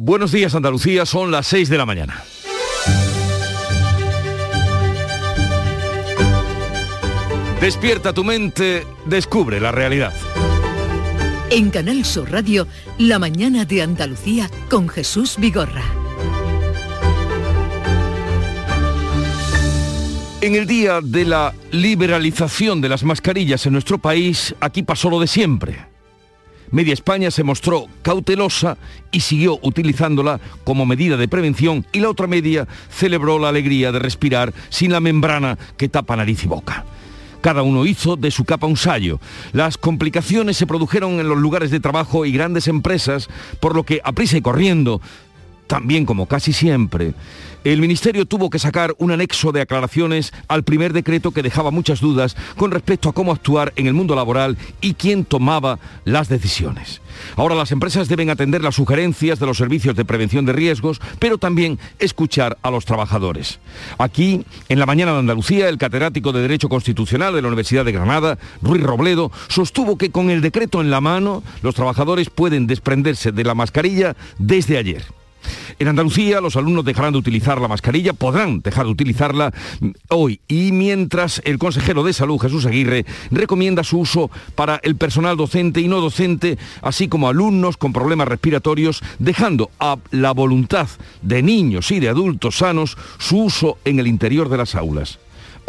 Buenos días Andalucía, son las 6 de la mañana. Despierta tu mente, descubre la realidad. En Canal Sur Radio, La mañana de Andalucía con Jesús Vigorra. En el día de la liberalización de las mascarillas en nuestro país, aquí pasó lo de siempre. Media España se mostró cautelosa y siguió utilizándola como medida de prevención y la otra media celebró la alegría de respirar sin la membrana que tapa nariz y boca. Cada uno hizo de su capa un sallo. Las complicaciones se produjeron en los lugares de trabajo y grandes empresas, por lo que a prisa y corriendo, también como casi siempre, el Ministerio tuvo que sacar un anexo de aclaraciones al primer decreto que dejaba muchas dudas con respecto a cómo actuar en el mundo laboral y quién tomaba las decisiones. Ahora las empresas deben atender las sugerencias de los servicios de prevención de riesgos, pero también escuchar a los trabajadores. Aquí, en la mañana de Andalucía, el catedrático de Derecho Constitucional de la Universidad de Granada, Ruiz Robledo, sostuvo que con el decreto en la mano, los trabajadores pueden desprenderse de la mascarilla desde ayer. En Andalucía los alumnos dejarán de utilizar la mascarilla, podrán dejar de utilizarla hoy y mientras el consejero de salud Jesús Aguirre recomienda su uso para el personal docente y no docente, así como alumnos con problemas respiratorios, dejando a la voluntad de niños y de adultos sanos su uso en el interior de las aulas.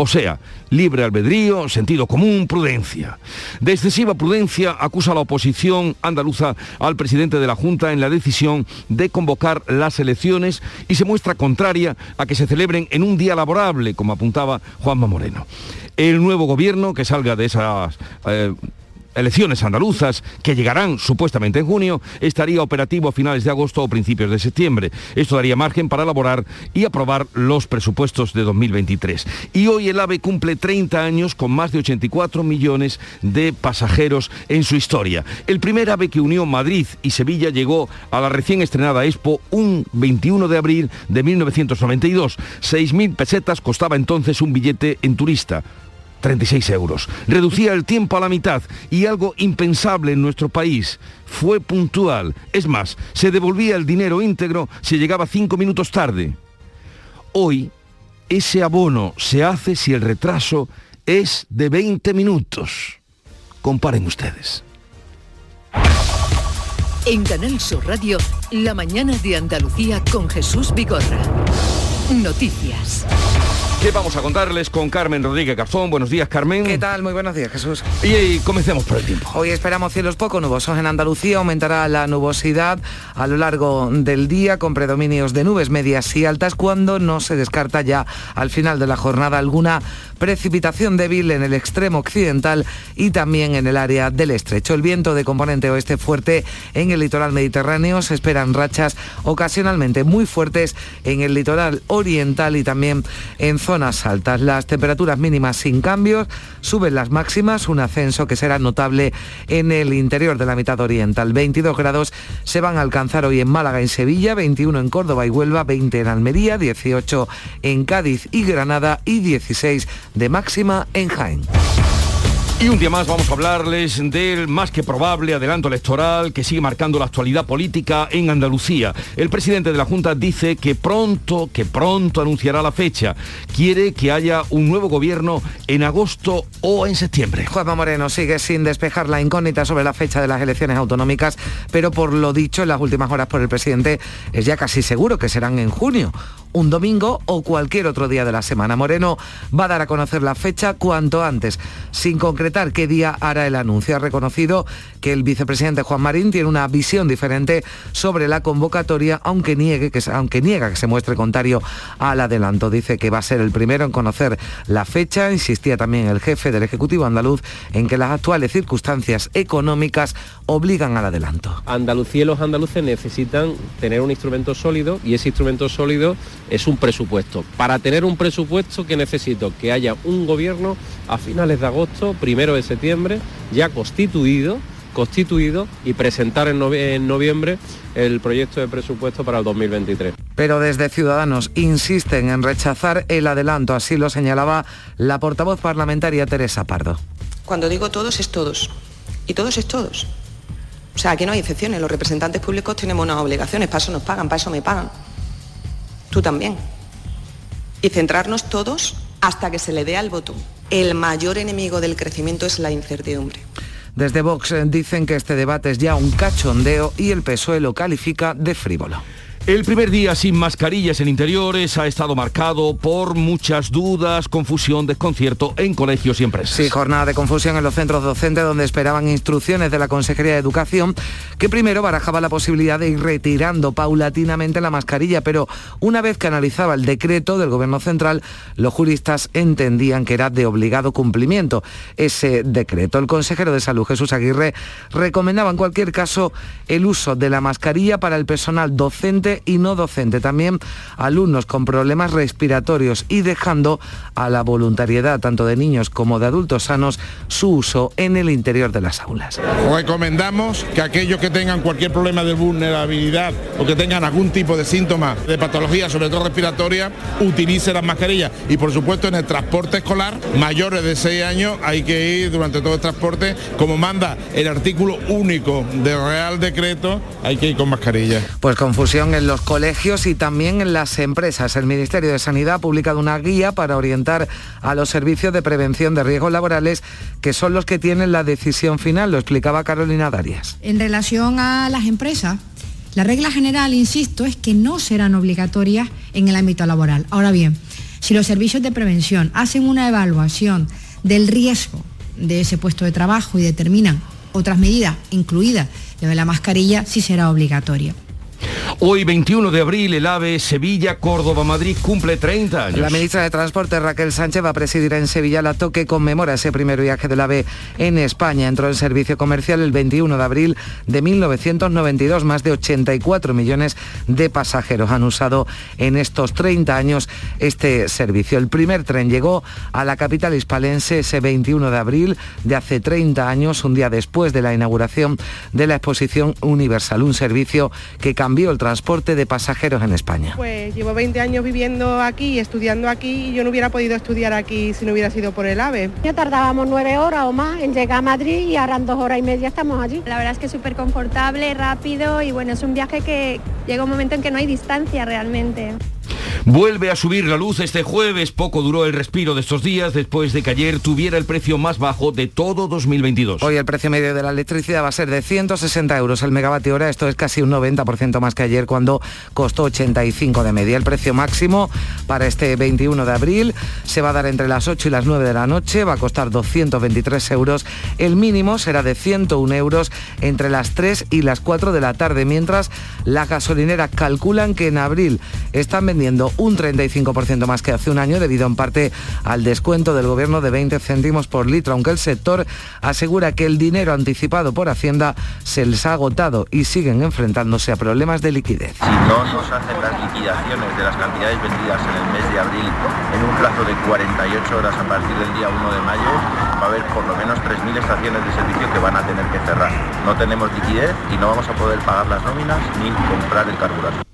O sea, libre albedrío, sentido común, prudencia. De excesiva prudencia acusa la oposición andaluza al presidente de la Junta en la decisión de convocar las elecciones y se muestra contraria a que se celebren en un día laborable, como apuntaba Juanma Moreno. El nuevo gobierno que salga de esas eh, elecciones andaluzas, que llegarán supuestamente en junio, estaría operativo a finales de agosto o principios de septiembre. Esto daría margen para elaborar y aprobar los presupuestos de 2023. Y hoy el AVE cumple 30 años con más de 84 millones de pasajeros en su historia. El primer AVE que unió Madrid y Sevilla llegó a la recién estrenada Expo un 21 de abril de 1992. 6.000 pesetas costaba entonces un billete en turista. 36 euros. Reducía el tiempo a la mitad y algo impensable en nuestro país. Fue puntual. Es más, se devolvía el dinero íntegro si llegaba cinco minutos tarde. Hoy, ese abono se hace si el retraso es de 20 minutos. Comparen ustedes. En Canal Sur Radio, la mañana de Andalucía con Jesús Vigorra. Noticias. ¿Qué vamos a contarles con Carmen Rodríguez Garzón? Buenos días, Carmen. ¿Qué tal? Muy buenos días, Jesús. Y, comencemos por el tiempo. Hoy esperamos cielos poco nubosos en Andalucía. Aumentará la nubosidad a lo largo del día con predominios de nubes medias y altas cuando no se descarta ya al final de la jornada alguna precipitación débil en el extremo occidental y también en el área del estrecho. El viento de componente oeste fuerte en el litoral mediterráneo. Se esperan rachas ocasionalmente muy fuertes en el litoral oriental y también en zonas altas. Las temperaturas mínimas sin cambios, suben las máximas, un ascenso que será notable en el interior de la mitad oriental. 22 grados se van a alcanzar hoy en Málaga y Sevilla, 21 en Córdoba y Huelva, 20 en Almería, 18 en Cádiz y Granada y 16 de máxima en Jaén. Y un día más vamos a hablarles del más que probable adelanto electoral que sigue marcando la actualidad política en Andalucía. El presidente de la Junta dice que pronto, que pronto anunciará la fecha. Quiere que haya un nuevo gobierno en agosto o en septiembre. Juanma Moreno sigue sin despejar la incógnita sobre la fecha de las elecciones autonómicas, pero por lo dicho en las últimas horas por el presidente es ya casi seguro que serán en junio un domingo o cualquier otro día de la semana. Moreno va a dar a conocer la fecha cuanto antes, sin concretar qué día hará el anuncio. Ha reconocido que el vicepresidente Juan Marín tiene una visión diferente sobre la convocatoria, aunque, niegue que, aunque niega que se muestre contrario al adelanto. Dice que va a ser el primero en conocer la fecha. Insistía también el jefe del Ejecutivo andaluz en que las actuales circunstancias económicas obligan al adelanto. Andalucía y los andaluces necesitan tener un instrumento sólido y ese instrumento sólido es un presupuesto. Para tener un presupuesto que necesito que haya un gobierno a finales de agosto, de septiembre, ya constituido constituido y presentar en, noviembre el proyecto de presupuesto para el 2023. Pero desde Ciudadanos insisten en rechazar el adelanto, así lo señalaba la portavoz parlamentaria Teresa Pardo. Cuando digo todos es todos, y todos es todos. O sea, aquí no hay excepciones. Los representantes públicos tenemos unas obligaciones, para eso nos pagan, para eso me pagan. Tú también. Y centrarnos todos hasta que se le dé al voto. El mayor enemigo del crecimiento es la incertidumbre. Desde Vox eh, dicen que este debate es ya un cachondeo y el PSOE lo califica de frívolo. El primer día sin mascarillas en interiores ha estado marcado por muchas dudas, confusión, desconcierto en colegios y empresas. Sí, jornada de confusión en los centros docentes donde esperaban instrucciones de la Consejería de Educación, que primero barajaba la posibilidad de ir retirando paulatinamente la mascarilla, pero una vez que analizaba el decreto del Gobierno Central, los juristas entendían que era de obligado cumplimiento ese decreto. El consejero de Salud, Jesús Aguirre, recomendaba en cualquier caso el uso de la mascarilla para el personal docente y no docente, también alumnos con problemas respiratorios y dejando a la voluntariedad tanto de niños como de adultos sanos su uso en el interior de las aulas. Recomendamos que aquellos que tengan cualquier problema de vulnerabilidad o que tengan algún tipo de síntoma de patología, sobre todo respiratoria, utilicen las mascarillas. Y por supuesto en el transporte escolar, mayores de 6 años, hay que ir durante todo el transporte, como manda el artículo único del Real Decreto, hay que ir con mascarilla. Pues confusión en los colegios y también en las empresas. El Ministerio de Sanidad ha publicado una guía para orientar a los servicios de prevención de riesgos laborales, que son los que tienen la decisión final, lo explicaba Carolina Darias. En relación a las empresas, la regla general, insisto, es que no serán obligatorias en el ámbito laboral. Ahora bien, si los servicios de prevención hacen una evaluación del riesgo de ese puesto de trabajo y determinan otras medidas, incluida la de la mascarilla, sí será obligatoria. Hoy, 21 de abril, el AVE Sevilla-Córdoba-Madrid cumple 30 años. La ministra de Transporte, Raquel Sánchez, va a presidir en Sevilla la toque conmemora ese primer viaje del AVE en España. Entró en servicio comercial el 21 de abril de 1992. Más de 84 millones de pasajeros han usado en estos 30 años este servicio. El primer tren llegó a la capital hispalense ese 21 de abril de hace 30 años, un día después de la inauguración de la exposición universal, un servicio que cambió el transporte de pasajeros en España. Pues llevo 20 años viviendo aquí y estudiando aquí y yo no hubiera podido estudiar aquí si no hubiera sido por el AVE. Ya tardábamos nueve horas o más en llegar a Madrid y ahora en dos horas y media estamos allí. La verdad es que es súper confortable, rápido y bueno, es un viaje que llega un momento en que no hay distancia realmente. Vuelve a subir la luz este jueves. Poco duró el respiro de estos días después de que ayer tuviera el precio más bajo de todo 2022. Hoy el precio medio de la electricidad va a ser de 160 euros el megavatio hora. Esto es casi un 90% más que ayer cuando costó 85 de media. El precio máximo para este 21 de abril se va a dar entre las 8 y las 9 de la noche. Va a costar 223 euros. El mínimo será de 101 euros entre las 3 y las 4 de la tarde. Mientras las gasolineras calculan que en abril están vendiendo un 35% más que hace un año debido en parte al descuento del gobierno de 20 céntimos por litro, aunque el sector asegura que el dinero anticipado por Hacienda se les ha agotado y siguen enfrentándose a problemas de liquidez. Si no nos hacen las liquidaciones de las cantidades vendidas en el mes de abril en un plazo de 48 horas a partir del día 1 de mayo, va a haber por lo menos 3.000 estaciones de servicio que van a tener que cerrar. No tenemos liquidez y no vamos a poder pagar las nóminas ni comprar el carburante.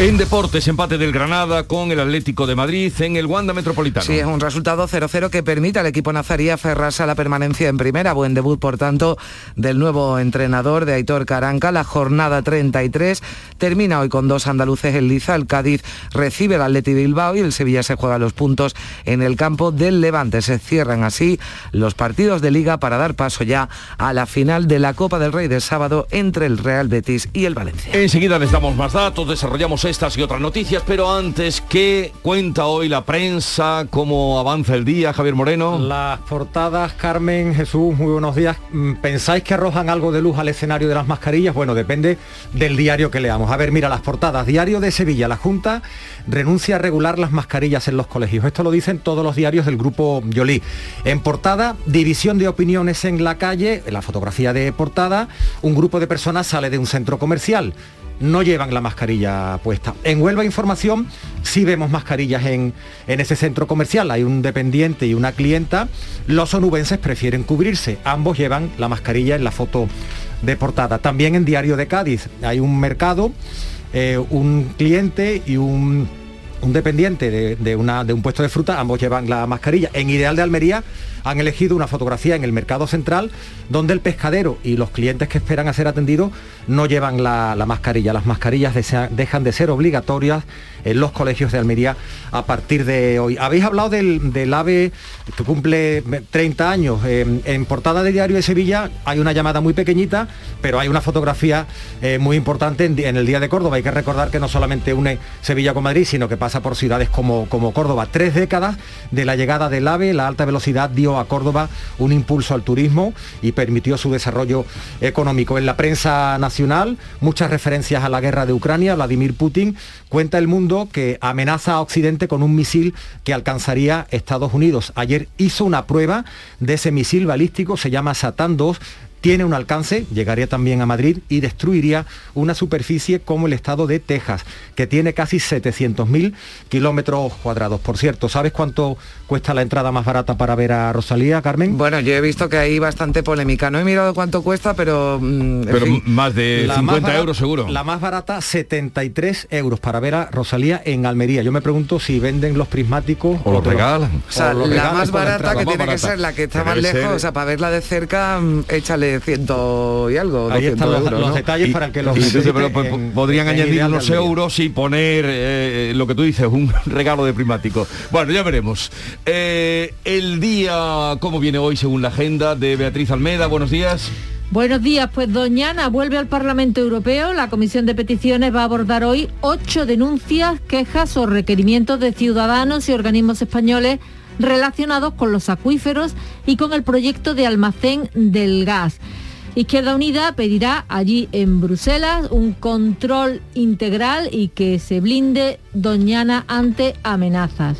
En deportes, empate del Granada con el Atlético de Madrid en el Wanda Metropolitano. Sí, es un resultado 0-0 que permite al equipo nazarí aferrarse a la permanencia en primera. Buen debut, por tanto, del nuevo entrenador de Aitor Caranca. La jornada 33 termina hoy con dos andaluces en Liza. El Cádiz recibe al Atleti Bilbao y el Sevilla se juega los puntos en el campo del Levante. Se cierran así los partidos de liga para dar paso ya a la final de la Copa del Rey del sábado entre el Real Betis y el Valencia. Enseguida les damos más datos, desarrollamos estas y otras noticias, pero antes, ¿qué cuenta hoy la prensa? ¿Cómo avanza el día, Javier Moreno? Las portadas, Carmen, Jesús, muy buenos días. Mm, ¿Pensáis que arrojan algo de luz al escenario de las mascarillas? Bueno, depende del diario que leamos. A ver, mira, las portadas. Diario de Sevilla, la Junta renuncia a regular las mascarillas en los colegios. Esto lo dicen todos los diarios del grupo Yolí. En portada, división de opiniones en la calle, en la fotografía de portada, un grupo de personas sale de un centro comercial no llevan la mascarilla puesta. En Huelva Información sí vemos mascarillas en, en ese centro comercial. Hay un dependiente y una clienta. Los onubenses prefieren cubrirse. Ambos llevan la mascarilla en la foto de portada. También en Diario de Cádiz hay un mercado, eh, un cliente y un un dependiente de, de una, de un puesto de fruta, ambos llevan la mascarilla. En Ideal de Almería han elegido una fotografía en el mercado central donde el pescadero y los clientes que esperan a ser atendidos no llevan la, la mascarilla. Las mascarillas dejan de ser obligatorias en los colegios de Almería a partir de hoy. Habéis hablado del, del AVE que cumple 30 años. Eh, en portada de Diario de Sevilla hay una llamada muy pequeñita, pero hay una fotografía eh, muy importante en el Día de Córdoba. Hay que recordar que no solamente une Sevilla con Madrid, sino que pasa por ciudades como, como Córdoba. Tres décadas de la llegada del AVE, la alta velocidad dio a Córdoba un impulso al turismo y permitió su desarrollo económico. En la prensa nacional, muchas referencias a la guerra de Ucrania. Vladimir Putin cuenta el mundo que amenaza a Occidente con un misil que alcanzaría Estados Unidos. Ayer hizo una prueba de ese misil balístico, se llama Satán 2 tiene un alcance, llegaría también a Madrid y destruiría una superficie como el estado de Texas, que tiene casi 700.000 kilómetros cuadrados. Por cierto, ¿sabes cuánto cuesta la entrada más barata para ver a Rosalía, Carmen? Bueno, yo he visto que hay bastante polémica. No he mirado cuánto cuesta, pero... mm, Pero fin. más de La 50 más barata- euros seguro. La más barata, 73 euros para ver a Rosalía en Almería. Yo me pregunto si venden los prismáticos O los regalan. O sea, la regalan más la barata que tiene que ser la que está más lejos, ser- o sea, para verla de cerca, mm, échale ciento y algo. Ahí 200 están los, euros, los ¿no? detalles para que los Y necesite pero, pues, en- podrían en añadir de unos euros y poner eh, lo que tú dices, un regalo de primático. Bueno, ya veremos. Eh, el día, ¿cómo viene hoy según la agenda de Beatriz Almeda? Buenos días. Buenos días, pues Doñana vuelve al Parlamento Europeo. La Comisión de Peticiones va a abordar hoy ocho denuncias, quejas o requerimientos de ciudadanos y organismos españoles relacionados con los acuíferos y con el proyecto de almacén del gas. Izquierda Unida pedirá allí en Bruselas un control integral y que se blinde Doñana ante amenazas.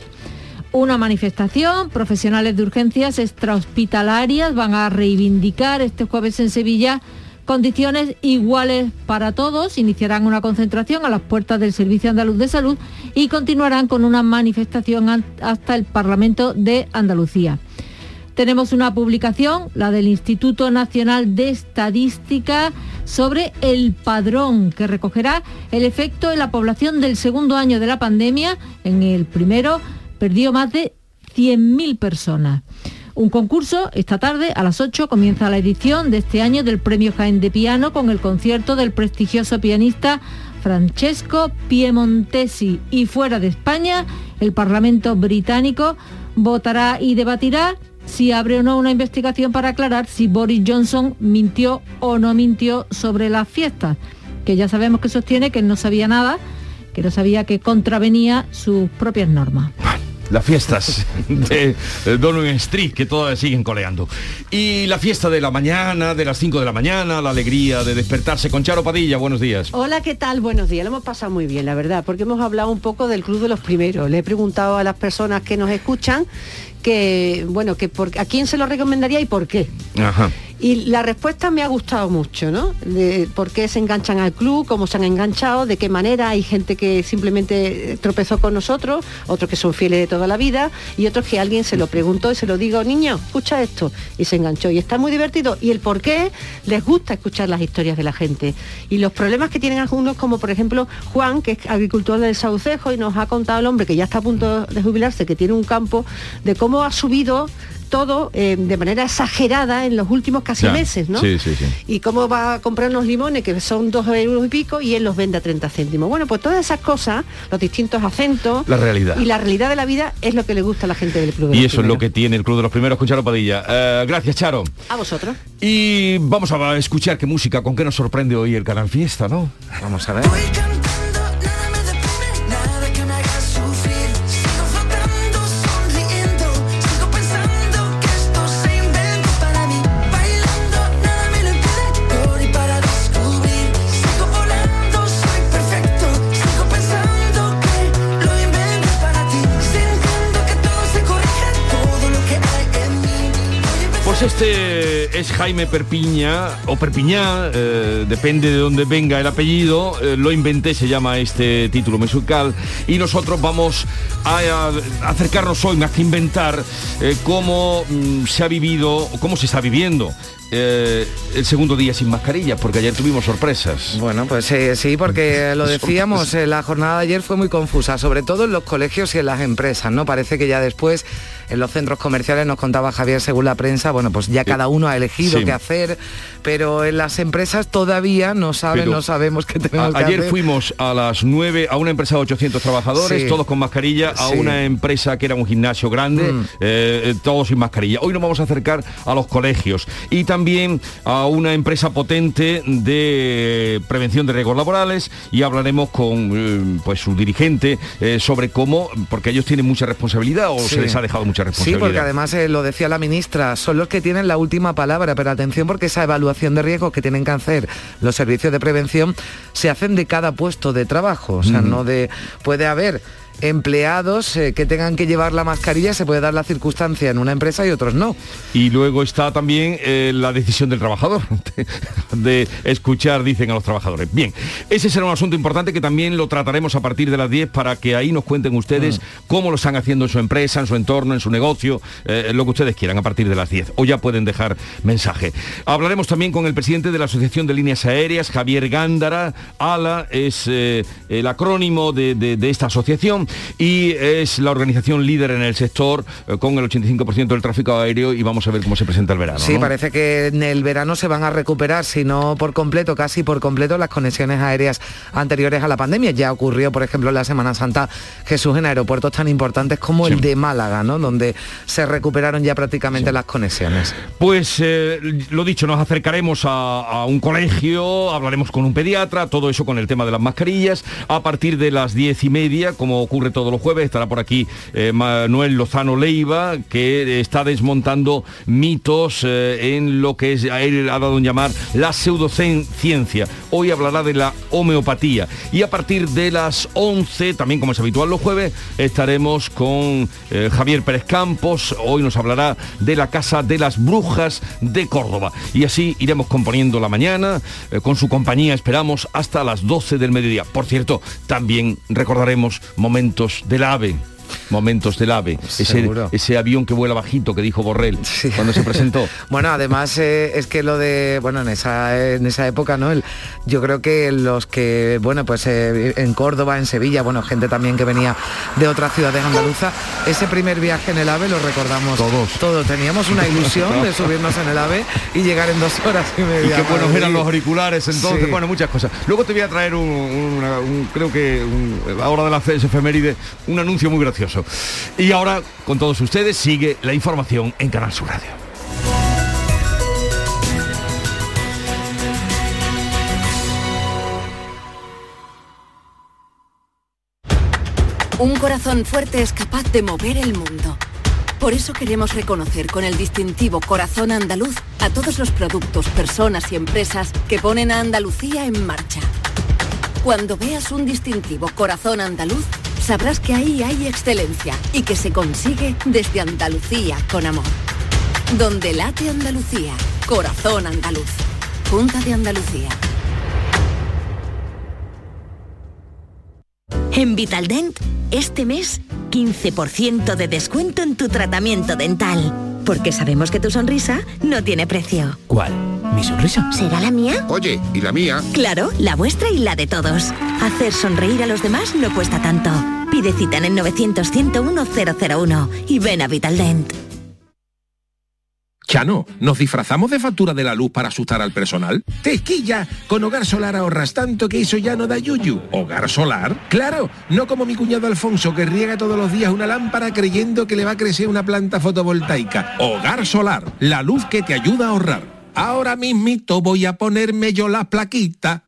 Una manifestación, profesionales de urgencias extrahospitalarias van a reivindicar este jueves en Sevilla condiciones iguales para todos, iniciarán una concentración a las puertas del Servicio Andaluz de Salud y continuarán con una manifestación an- hasta el Parlamento de Andalucía. Tenemos una publicación, la del Instituto Nacional de Estadística, sobre el padrón que recogerá el efecto en la población del segundo año de la pandemia. En el primero perdió más de 100.000 personas. Un concurso, esta tarde a las 8 comienza la edición de este año del Premio Jaén de Piano con el concierto del prestigioso pianista Francesco Piemontesi. Y fuera de España, el Parlamento británico votará y debatirá si abre o no una investigación para aclarar si Boris Johnson mintió o no mintió sobre las fiestas, que ya sabemos que sostiene que no sabía nada, que no sabía que contravenía sus propias normas. Las fiestas de Downing Street que todavía siguen coleando. Y la fiesta de la mañana, de las 5 de la mañana, la alegría de despertarse con Charo Padilla. Buenos días. Hola, ¿qué tal? Buenos días. Lo hemos pasado muy bien, la verdad, porque hemos hablado un poco del Club de los Primeros. Le he preguntado a las personas que nos escuchan que, bueno, que por, a quién se lo recomendaría y por qué. Ajá. Y la respuesta me ha gustado mucho, ¿no? Por qué se enganchan al club, cómo se han enganchado, de qué manera. Hay gente que simplemente tropezó con nosotros, otros que son fieles de toda la vida y otros que alguien se lo preguntó y se lo digo, niño, escucha esto. Y se enganchó. Y está muy divertido. Y el por qué les gusta escuchar las historias de la gente. Y los problemas que tienen algunos, como por ejemplo Juan, que es agricultor del Saucejo y nos ha contado el hombre que ya está a punto de jubilarse, que tiene un campo, de cómo ha subido todo eh, de manera exagerada en los últimos casi Ya. meses, ¿no? Sí, sí, sí. y cómo va a comprar unos limones que son dos euros y pico y él los vende a 30 céntimos. Bueno, pues todas esas cosas, los distintos acentos La realidad. y la realidad de la vida es lo que le gusta a la gente del club. de Y los eso es lo que tiene el Club de los Primeros con Charo Padilla. Eh, gracias, Charo. A vosotros. Y vamos a escuchar qué música, con qué nos sorprende hoy el Canal Fiesta, ¿no? Vamos a ver. Este es Jaime Perpiña o Perpiñá, eh, depende de dónde venga el apellido, eh, lo inventé, se llama este título musical y nosotros vamos a, acercarnos hoy, más que inventar, eh, cómo mm, se ha vivido, cómo se está viviendo eh, el segundo día sin mascarilla, porque ayer tuvimos sorpresas. Bueno, pues eh, sí, porque lo decíamos, eh, la jornada de ayer fue muy confusa, sobre todo en los colegios y en las empresas, ¿no? Parece que ya después en los centros comerciales nos contaba Javier según la prensa, bueno, pues ya cada uno ha elegido Sí. qué hacer, pero en las empresas todavía no saben, Pero no sabemos qué tenemos A- que ayer hacer. fuimos a las 9 a una empresa de 800 trabajadores, Sí. todos con mascarilla, a Sí. una empresa que era un gimnasio grande, Mm. eh, eh, todos sin mascarilla. Hoy nos vamos a acercar a los colegios y también a una empresa potente de prevención de riesgos laborales y hablaremos con eh, pues su dirigente eh, sobre cómo, porque ellos tienen mucha responsabilidad o Sí. se les ha dejado mucha Sí, responsabilidad. porque además lo decía la ministra, son los que tienen la última palabra, pero atención porque esa evaluación de riesgos que tienen que hacer los servicios de prevención se hacen de cada puesto de trabajo, o sea, no de puede haber empleados eh, que tengan que llevar la mascarilla, se puede dar la circunstancia en una empresa y otros no. Y luego está también eh, la decisión del trabajador, de, de escuchar, dicen a los trabajadores. Bien, ese será un asunto importante que también lo trataremos a partir de las 10 para que ahí nos cuenten ustedes cómo lo están haciendo en su empresa, en su entorno, en su negocio, eh, lo que ustedes quieran a partir de las 10. O ya pueden dejar mensaje. Hablaremos también con el presidente de la Asociación de Líneas Aéreas, Javier Gándara. ALA es el acrónimo de, de- de esta asociación y es la organización líder en el sector eh, con el 85% del tráfico aéreo y vamos a ver cómo se presenta el verano. Sí, ¿no? parece que en el verano se van a recuperar, si no por completo, casi por completo, las conexiones aéreas anteriores a la pandemia. Ya ocurrió, por ejemplo, en la Semana Santa Jesús en aeropuertos tan importantes como el de Málaga, ¿no? Donde se recuperaron ya prácticamente las conexiones. Pues eh, lo dicho, nos acercaremos a, a un colegio, hablaremos con un pediatra, todo eso con el tema de las mascarillas. A partir de las diez y media, como ocurre todos los jueves, estará por aquí eh, Manuel Lozano Leiva, que está desmontando mitos eh, en lo que es, a él ha dado en llamar la pseudociencia. Hoy hablará de la homeopatía. Y a partir de las 11, también como es habitual los jueves, estaremos con eh, Javier Pérez Campos. Hoy nos hablará de la Casa de las Brujas de Córdoba. Y así iremos componiendo la mañana. con su compañía esperamos hasta las 12 del mediodía. Por cierto, también recordaremos momentos del AVE. Momentos del AVE, ese, avión que vuela bajito que dijo Borrell cuando se presentó. Bueno, además eh, es que lo de, bueno, en esa, en esa época, ¿no? El- yo creo que los que, bueno, pues eh, en Córdoba, en Sevilla, bueno, gente también que venía de otras ciudades andaluzas, ese primer viaje en el AVE lo recordamos todos. Todos teníamos una ilusión de subirnos en el AVE y llegar en dos horas y Y media. qué a buenos eran los auriculares entonces, Sí. bueno, muchas cosas. Luego te voy a traer un, una- un- creo que un- ahora de la CES efeméride, un anuncio muy gracioso. Y ahora, con todos ustedes, sigue la información en Canal Sur Radio. Un corazón fuerte es capaz de mover el mundo. Por eso queremos reconocer con el distintivo Corazón Andaluz a todos los productos, personas y empresas que ponen a Andalucía en marcha. Cuando veas un distintivo Corazón Andaluz, sabrás que ahí hay excelencia y que se consigue desde Andalucía con amor. Donde late Andalucía, Corazón Andaluz. Junta de Andalucía. En Vitaldent, este mes, 15% de descuento en tu tratamiento dental. Porque sabemos que tu sonrisa no tiene precio. ¿Cuál? ¿Mi sonrisa? ¿Será la mía? Oye, ¿y la mía? Claro, la vuestra y la de todos. Hacer sonreír a los demás no cuesta tanto. Pide cita en el 900 101 001 y ven a Vitaldent. Chano, ¿nos disfrazamos de factura de la luz para asustar al personal? ¡Tequilla! Con Hogar Solar ahorras tanto que eso ya no da yuyu. ¿Hogar Solar? ¡Claro! No como mi cuñado Alfonso que riega todos los días una lámpara creyendo que le va a crecer una planta fotovoltaica. Hogar Solar, la luz que te ayuda a ahorrar. Ahora mismito voy a ponerme yo la plaquita.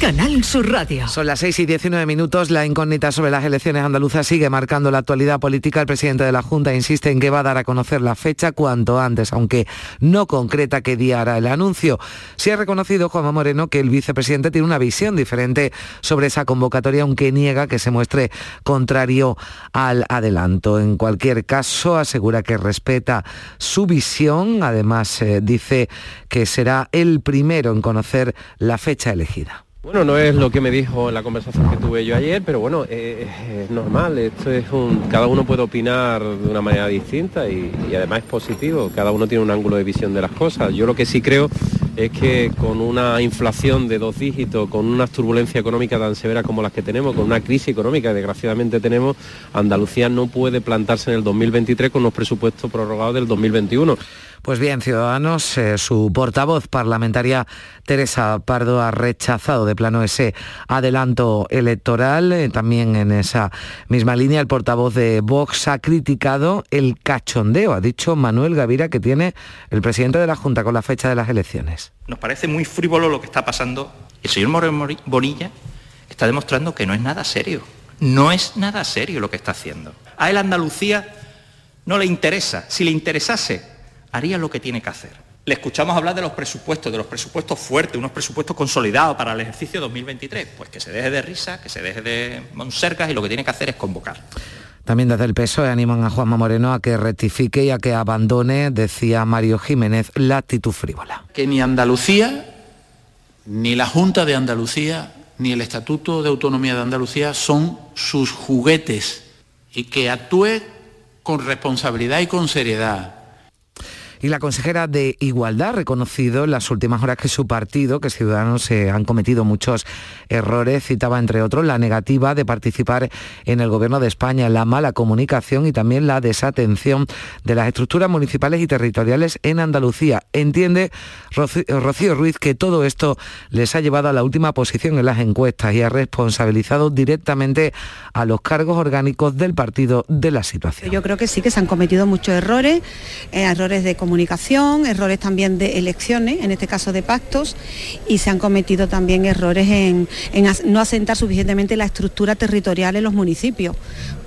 Canal Sur Radio. Son las 6 y 19 minutos. La incógnita sobre las elecciones andaluzas sigue marcando la actualidad política. El presidente de la Junta insiste en que va a dar a conocer la fecha cuanto antes, aunque no concreta qué día hará el anuncio. Se ha reconocido Juanma Moreno que el vicepresidente tiene una visión diferente sobre esa convocatoria, aunque niega que se muestre contrario al adelanto. En cualquier caso, asegura que respeta su visión. Además, eh, dice que será el primero en conocer la fecha elegida. Bueno, no es lo que me dijo en la conversación que tuve yo ayer, pero bueno, eh, es normal, esto es un, cada uno puede opinar de una manera distinta y, y además es positivo, cada uno tiene un ángulo de visión de las cosas. Yo lo que sí creo es que con una inflación de dos dígitos, con una turbulencia económica tan severa como las que tenemos, con una crisis económica que desgraciadamente tenemos, Andalucía no puede plantarse en el 2023 con los presupuestos prorrogados del 2021. Pues bien, Ciudadanos, eh, su portavoz parlamentaria Teresa Pardo ha rechazado de plano ese adelanto electoral. Eh, también en esa misma línea el portavoz de Vox ha criticado el cachondeo, ha dicho Manuel Gavira, que tiene el presidente de la Junta con la fecha de las elecciones. Nos parece muy frívolo lo que está pasando. El señor Moreno Bonilla está demostrando que no es nada serio. No es nada serio lo que está haciendo. A él Andalucía no le interesa. Si le interesase, haría lo que tiene que hacer. Le escuchamos hablar de los presupuestos, de los presupuestos fuertes, unos presupuestos consolidados para el ejercicio 2023. Pues que se deje de risa, que se deje de monsergas y lo que tiene que hacer es convocar. También desde el PSOE animan a Juanma Moreno a que rectifique y a que abandone, decía Mario Jiménez, la actitud frívola. que ni Andalucía, ni la Junta de Andalucía, ni el Estatuto de Autonomía de Andalucía son sus juguetes y que actúe con responsabilidad y con seriedad. Y la consejera de Igualdad ha reconocido en las últimas horas que su partido, que Ciudadanos, se han cometido muchos errores. Citaba, entre otros, la negativa de participar en el Gobierno de España, la mala comunicación y también la desatención de las estructuras municipales y territoriales en Andalucía. Entiende Rocío Ruiz que todo esto les ha llevado a la última posición en las encuestas y ha responsabilizado directamente a los cargos orgánicos del partido de la situación. Yo creo que sí que se han cometido muchos errores, eh, errores de comunicación, errores también de elecciones, en este caso de pactos, y se han cometido también errores en, en no asentar suficientemente la estructura territorial en los municipios,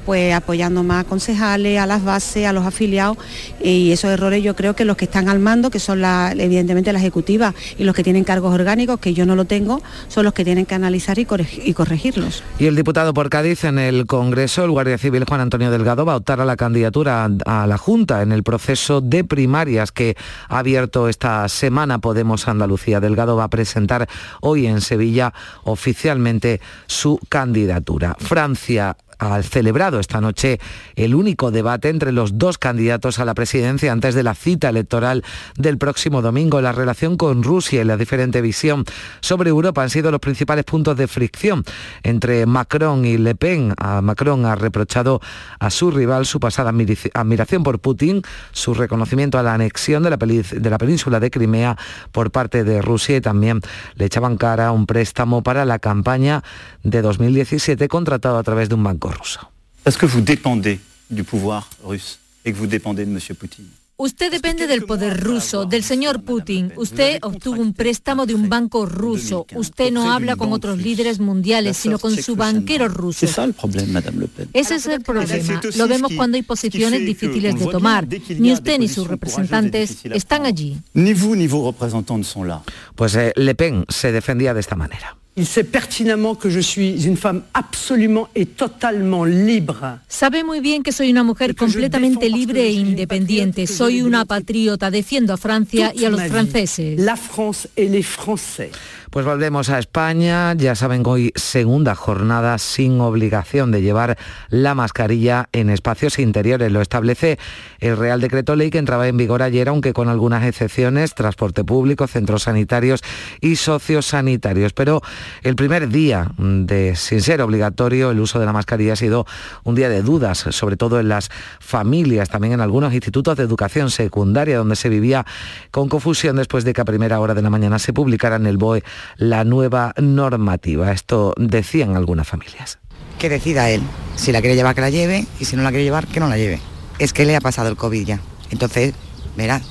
pues apoyando más a concejales, a las bases, a los afiliados, y esos errores yo creo que los que están al mando, que son evidentemente la ejecutiva y los que tienen cargos orgánicos, que yo no lo tengo, son los que tienen que analizar y corregi- y corregirlos. Y el diputado por Cádiz en el Congreso, el Guardia Civil Juan Antonio Delgado, va a optar a la candidatura a la Junta en el proceso de primarias que ha abierto esta semana Podemos Andalucía. Delgado va a presentar hoy en Sevilla oficialmente su candidatura. Francia ha celebrado esta noche el único debate entre los dos candidatos a la presidencia antes de la cita electoral del próximo domingo. La relación con Rusia y la diferente visión sobre Europa han sido los principales puntos de fricción entre Macron y Le Pen. A Macron ha reprochado a su rival su pasada admiración por Putin, su reconocimiento a la anexión de la, de la península de Crimea por parte de Rusia y también le echaban cara a un préstamo para la campaña de 2017 contratado a través de un banco ruso. Parce que vous dépendez du pouvoir russe et que vous dépendez de M. Poutine. Usted depende del poder ruso, del señor Putin. Usted obtuvo un préstamo de un banco ruso. Usted no habla con otros líderes mundiales, sino con su banquero ruso. C'est ça le problème, Madame Le Pen. Ese es el problema. Lo vemos cuando hay posiciones difíciles de tomar. Ni usted ni sus representantes están allí. Ni vous ni vos représentants ne sont là. Pues eh, Le Pen se defendía de esta manera. Il sait pertinemment que je suis une femme absolument et totalement libre. Sabe muy bien que soy una mujer completamente libre e independiente. Soy una patriota, defiendo a Francia y a los franceses. La France et les Français. Pues volvemos a España. Ya saben hoy segunda jornada sin obligación de llevar la mascarilla en espacios interiores. Lo establece el Real Decreto Ley que entraba en vigor ayer, aunque con algunas excepciones, transporte público, centros sanitarios y sociosanitarios. Pero el primer día de sin ser obligatorio el uso de la mascarilla ha sido un día de dudas, sobre todo en las familias, también en algunos institutos de educación secundaria, donde se vivía con confusión después de que a primera hora de la mañana se publicara en el BOE la nueva normativa. Esto decían algunas familias. Que decida él. Si la quiere llevar, que la lleve. Y si no la quiere llevar, que no la lleve. Es que le ha pasado el COVID ya. Entonces, verá,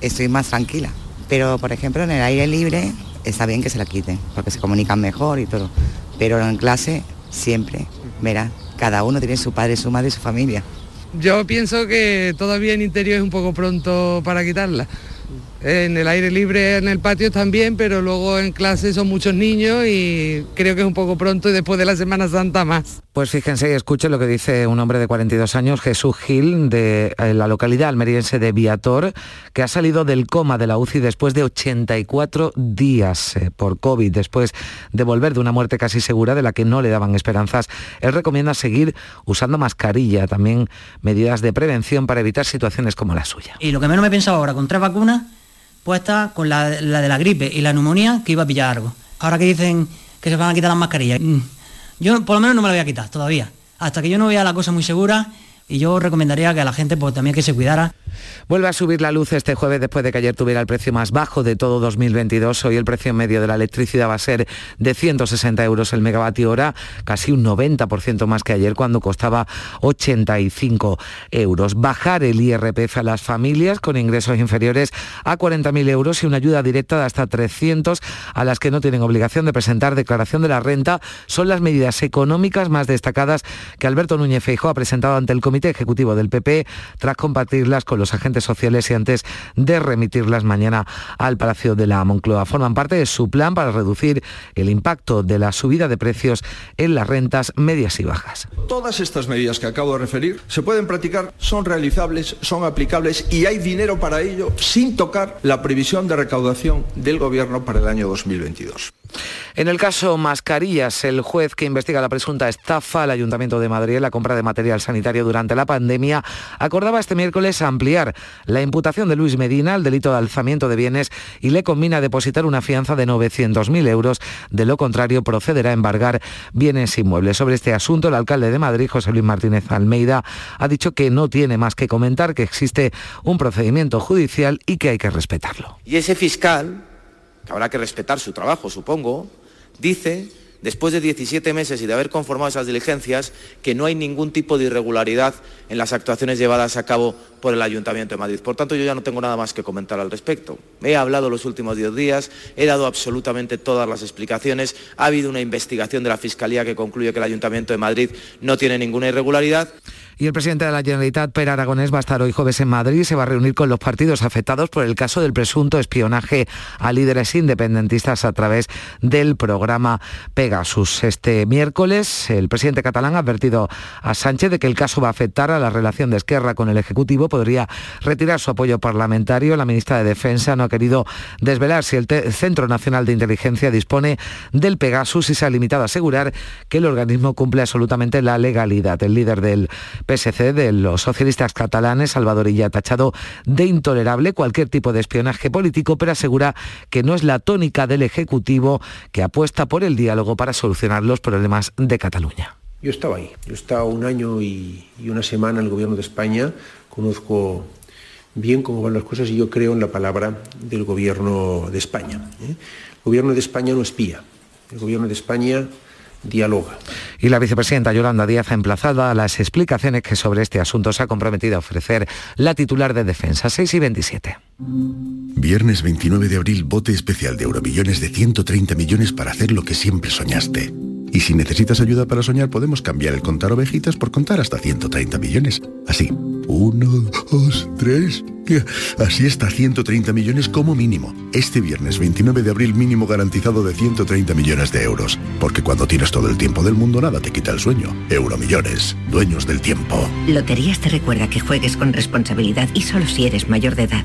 estoy más tranquila. Pero, por ejemplo, en el aire libre, está bien que se la quiten, porque se comunican mejor y todo. Pero en clase siempre, verá, cada uno tiene su padre, su madre y su familia. Yo pienso que todavía en interior es un poco pronto para quitarla. En el aire libre, en el patio también, pero luego en clase son muchos niños y creo que es un poco pronto y después de la Semana Santa más. Pues fíjense y escuchen lo que dice un hombre de 42 años, Jesús Gil, de la localidad almeriense de Viator, que ha salido del coma de la UCI después de 84 días eh, por COVID, después de volver de una muerte casi segura de la que no le daban esperanzas. Él recomienda seguir usando mascarilla, también medidas de prevención para evitar situaciones como la suya. Y lo que menos me he pensado ahora, con tres vacunas puestas, con la, la de la gripe y la neumonía, que iba a pillar algo. Ahora que dicen que se van a quitar las mascarillas, mm, yo por lo menos no me la voy a quitar todavía. Hasta que yo no vea la cosa muy segura, y yo recomendaría que a la gente pues, también que se cuidara. Vuelve a subir la luz este jueves después de que ayer tuviera el precio más bajo de todo 2022. Hoy el precio medio de la electricidad va a ser de 160 euros el megavatio hora, casi un 90% más que ayer cuando costaba 85 euros. Bajar el IRPF a las familias con ingresos inferiores a 40.000 euros y una ayuda directa de hasta 300 a las que no tienen obligación de presentar declaración de la renta son las medidas económicas más destacadas que Alberto Núñez Feijóo ha presentado ante el Comité Ejecutivo del PP tras compartirlas con los agentes sociales y antes de remitirlas mañana al Palacio de la Moncloa. Forman parte de su plan para reducir el impacto de la subida de precios en las rentas medias y bajas. Todas estas medidas que acabo de referir se pueden practicar, son realizables, son aplicables y hay dinero para ello sin tocar la previsión de recaudación del Gobierno para el año 2022. En el caso Mascarillas, el juez que investiga la presunta estafa al Ayuntamiento de Madrid en la compra de material sanitario durante la pandemia acordaba este miércoles ampliar la imputación de Luis Medina al delito de alzamiento de bienes y le combina depositar una fianza de 900.000 euros. De lo contrario, procederá a embargar bienes inmuebles. Sobre este asunto, el alcalde de Madrid, José Luis Martínez Almeida, ha dicho que no tiene más que comentar, que existe un procedimiento judicial y que hay que respetarlo. Y ese fiscal, que habrá que respetar su trabajo, supongo, dice, después de 17 meses y de haber conformado esas diligencias, que no hay ningún tipo de irregularidad en las actuaciones llevadas a cabo por el Ayuntamiento de Madrid. Por tanto, yo ya no tengo nada más que comentar al respecto. He hablado los últimos 10 días, he dado absolutamente todas las explicaciones, ha habido una investigación de la Fiscalía que concluye que el Ayuntamiento de Madrid no tiene ninguna irregularidad. Y el presidente de la Generalitat, Per Aragonés, va a estar hoy jueves en Madrid y se va a reunir con los partidos afectados por el caso del presunto espionaje a líderes independentistas a través del programa Pegasus. Este miércoles, el presidente catalán ha advertido a Sánchez de que el caso va a afectar a la relación de Esquerra con el Ejecutivo. Podría retirar su apoyo parlamentario. La ministra de Defensa no ha querido desvelar si el Centro Nacional de Inteligencia dispone del Pegasus y se ha limitado a asegurar que el organismo cumple absolutamente la legalidad. El líder del PSC de los socialistas catalanes, Salvador Illa, ha tachado de intolerable cualquier tipo de espionaje político, pero asegura que no es la tónica del Ejecutivo que apuesta por el diálogo para solucionar los problemas de Cataluña. Yo estaba ahí, yo he estado un año y, y una semana en el gobierno de España, conozco bien cómo van las cosas y yo creo en la palabra del gobierno de España. ¿eh? El gobierno de España no espía, el gobierno de España dialoga. Y la vicepresidenta Yolanda Díaz ha emplazado a las explicaciones que sobre este asunto se ha comprometido a ofrecer la titular de Defensa 6 y 27. Viernes 29 de abril, bote especial de Euromillones de 130 millones para hacer lo que siempre soñaste. Y si necesitas ayuda para soñar, podemos cambiar el contar ovejitas por contar hasta 130 millones. Así, uno, dos, tres. Así hasta 130 millones como mínimo. Este viernes 29 de abril mínimo garantizado de 130 millones de euros. Porque cuando tienes todo el tiempo del mundo nada te quita el sueño. Euromillones, dueños del tiempo. Loterías te recuerda que juegues con responsabilidad y solo si eres mayor de edad.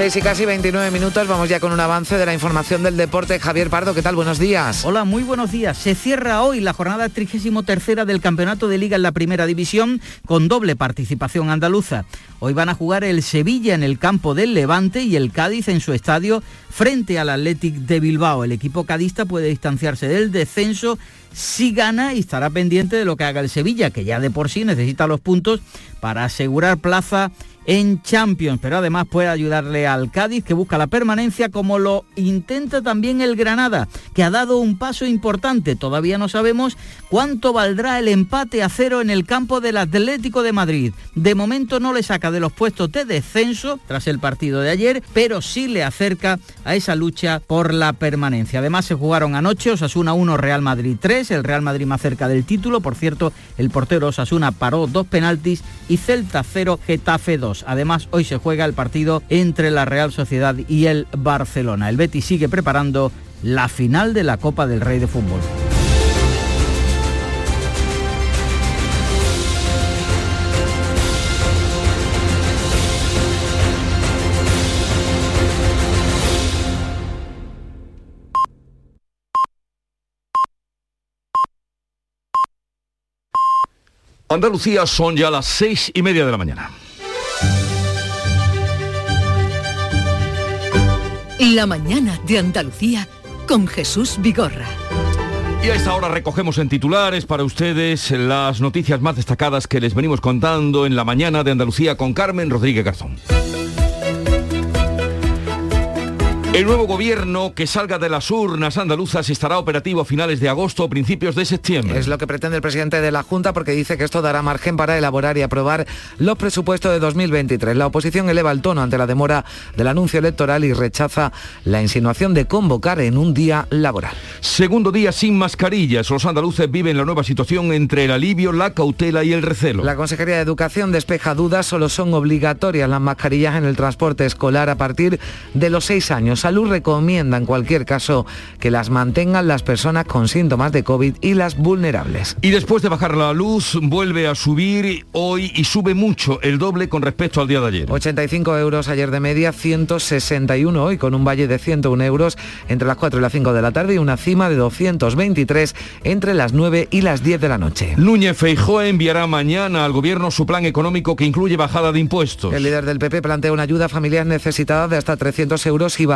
6 y casi 29 minutos, vamos ya con un avance de la información del deporte. Javier Pardo, ¿qué tal? Buenos días. Hola, muy buenos días. Se cierra hoy la jornada 33 del Campeonato de Liga en la Primera División con doble participación andaluza. Hoy van a jugar el Sevilla en el campo del Levante y el Cádiz en su estadio frente al Athletic de Bilbao. El equipo cadista puede distanciarse del descenso si gana y estará pendiente de lo que haga el Sevilla, que ya de por sí necesita los puntos para asegurar plaza en Champions, pero además puede ayudarle al Cádiz que busca la permanencia como lo intenta también el Granada, que ha dado un paso importante. Todavía no sabemos cuánto valdrá el empate a cero en el campo del Atlético de Madrid. De momento no le saca de los puestos de descenso tras el partido de ayer, pero sí le acerca a esa lucha por la permanencia. Además se jugaron anoche Osasuna 1, Real Madrid 3, el Real Madrid más cerca del título. Por cierto, el portero Osasuna paró dos penaltis y Celta 0, Getafe 2. Además, hoy se juega el partido entre la Real Sociedad y el Barcelona. El Betis sigue preparando la final de la Copa del Rey de Fútbol. Andalucía son ya las seis y media de la mañana. La mañana de Andalucía con Jesús Vigorra. Y a esta hora recogemos en titulares para ustedes las noticias más destacadas que les venimos contando en la mañana de Andalucía con Carmen Rodríguez Garzón. El nuevo gobierno que salga de las urnas andaluzas estará operativo a finales de agosto o principios de septiembre. Es lo que pretende el presidente de la Junta porque dice que esto dará margen para elaborar y aprobar los presupuestos de 2023. La oposición eleva el tono ante la demora del anuncio electoral y rechaza la insinuación de convocar en un día laboral. Segundo día sin mascarillas. Los andaluces viven la nueva situación entre el alivio, la cautela y el recelo. La Consejería de Educación despeja dudas. Solo son obligatorias las mascarillas en el transporte escolar a partir de los seis años. Salud recomienda en cualquier caso que las mantengan las personas con síntomas de COVID y las vulnerables. Y después de bajar la luz, vuelve a subir hoy y sube mucho, el doble con respecto al día de ayer. 85 euros ayer de media, 161 hoy, con un valle de 101 euros entre las 4 y las 5 de la tarde y una cima de 223 entre las 9 y las 10 de la noche. Núñez Feijóo enviará mañana al gobierno su plan económico que incluye bajada de impuestos. El líder del PP plantea una ayuda familiar necesitada de hasta 300 euros y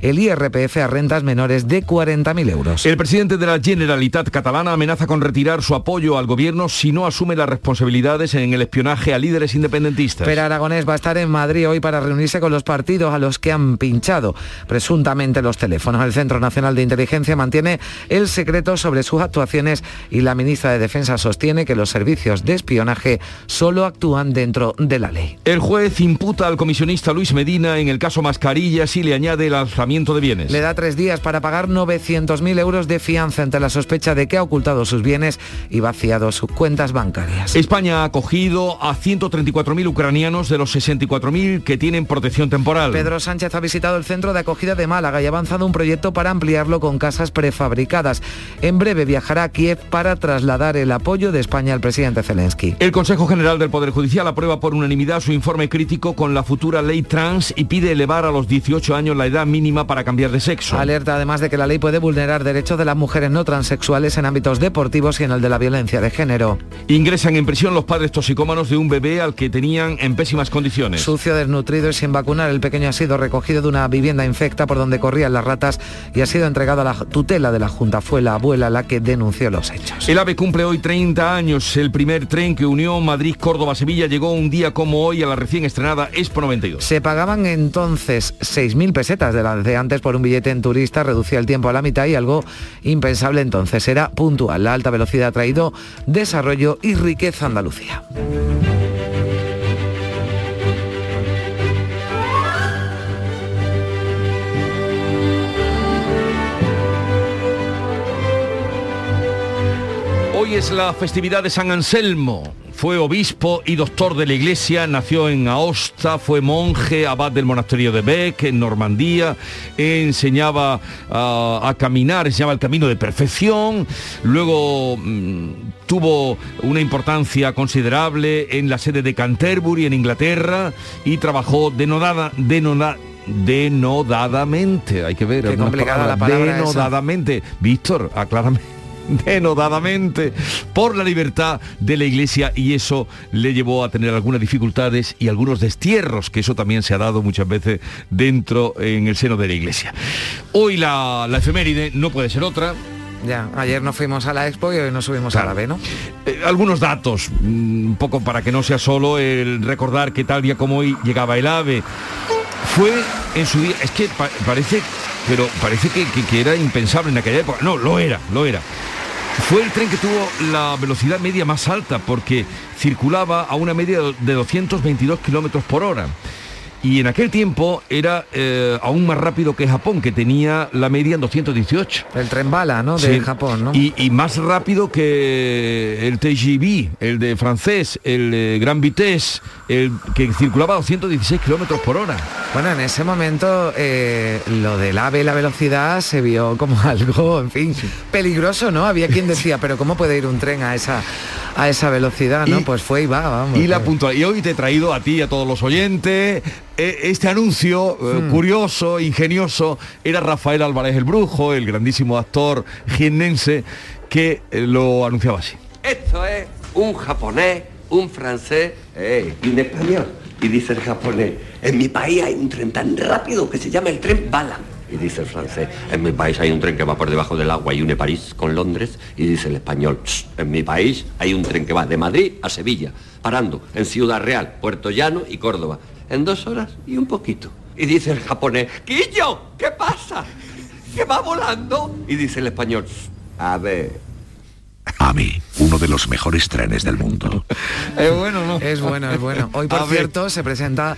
el IRPF a rentas menores de 40.000 euros. El presidente de la Generalitat catalana amenaza con retirar su apoyo al gobierno si no asume las responsabilidades en el espionaje a líderes independentistas. Pero Aragonés va a estar en Madrid hoy para reunirse con los partidos a los que han pinchado presuntamente los teléfonos. El Centro Nacional de Inteligencia mantiene el secreto sobre sus actuaciones y la ministra de Defensa sostiene que los servicios de espionaje solo actúan dentro de la ley. El juez imputa al comisionista Luis Medina en el caso Mascarillas y le añade el alzamiento de bienes. Le da tres días para pagar 900.000 euros de fianza ante la sospecha de que ha ocultado sus bienes y vaciado sus cuentas bancarias. España ha acogido a 134.000 ucranianos de los 64.000 que tienen protección temporal. Pedro Sánchez ha visitado el centro de acogida de Málaga y ha avanzado un proyecto para ampliarlo con casas prefabricadas. En breve viajará a Kiev para trasladar el apoyo de España al presidente Zelensky. El Consejo General del Poder Judicial aprueba por unanimidad su informe crítico con la futura ley trans y pide elevar a los 18 años la edad mínima para cambiar de sexo. Alerta además de que la ley puede vulnerar derechos de las mujeres no transexuales en ámbitos deportivos y en el de la violencia de género. Ingresan en prisión los padres toxicómanos de un bebé al que tenían en pésimas condiciones. Sucio, desnutrido y sin vacunar, el pequeño ha sido recogido de una vivienda infecta por donde corrían las ratas y ha sido entregado a la tutela de la Junta. Fue la abuela la que denunció los hechos. El AVE cumple hoy 30 años. El primer tren que unió Madrid, Córdoba, Sevilla llegó un día como hoy a la recién estrenada Expo 92. Se pagaban entonces 6.000 pesetas de las de antes por un billete en turista reducía el tiempo a la mitad y algo impensable entonces era puntual. La alta velocidad ha traído desarrollo y riqueza a Andalucía. Hoy es la festividad de San Anselmo. Fue obispo y doctor de la iglesia, nació en Aosta, fue monje, abad del monasterio de Bec, en Normandía, enseñaba ah, a caminar, enseñaba el camino de perfección, luego mm, tuvo una importancia considerable en la sede de Canterbury, en Inglaterra, y trabajó denodada, denodada denodadamente. Hay que ver. Qué la palabra esa. Denodadamente. Víctor, aclárame. denodadamente por la libertad de la iglesia y eso le llevó a tener algunas dificultades y algunos destierros, que eso también se ha dado muchas veces dentro en el seno de la iglesia. Hoy la, la efeméride no puede ser otra. Ya, ayer nos fuimos a la expo y hoy nos subimos a la B, ¿no? Eh, algunos datos, mm, un poco para que no sea solo el recordar que tal día como hoy llegaba el AVE. Fue en su día, es que pa- parece, pero parece que, que- era impensable en aquella época. No, lo era, lo era. Fue el tren que tuvo la velocidad media más alta porque circulaba a una media de 222 kilómetros por hora. Y en aquel tiempo era eh, aún más rápido que Japón, que tenía la media en 218. El tren bala, ¿no? De Sí. Japón, ¿no? Y, y más rápido que el TGV, el de francés, el de Gran Vitesse, el que circulaba a 216 kilómetros por hora. Bueno, en ese momento eh, lo del ave y la velocidad se vio como algo, en fin, peligroso, ¿no? Había quien decía, pero ¿cómo puede ir un tren a esa a esa velocidad, no? Y- pues fue y va, vamos. Y la puntual. Y hoy te he traído a ti y a todos los oyentes eh, este anuncio eh, Hmm. curioso, ingenioso. Era Rafael Álvarez el Brujo, el grandísimo actor jiennense, que eh, lo anunciaba así. Esto es un japonés, un francés eh, y un español. Y dice el japonés, en mi país hay un tren tan rápido que se llama el tren bala. Y dice el francés, en mi país hay un tren que va por debajo del agua y une París con Londres. Y dice el español, "Ch, en mi país hay un tren que va de Madrid a Sevilla, parando en Ciudad Real, Puerto Llano y Córdoba, en dos horas y un poquito. Y dice el japonés, Quillo, ¿qué pasa? ¿Que va volando? Y dice el español, "Ch, a ver, AVE, uno de los mejores trenes del mundo. Es bueno, ¿no? Es bueno, es bueno. Hoy, por A ver. cierto, se presenta,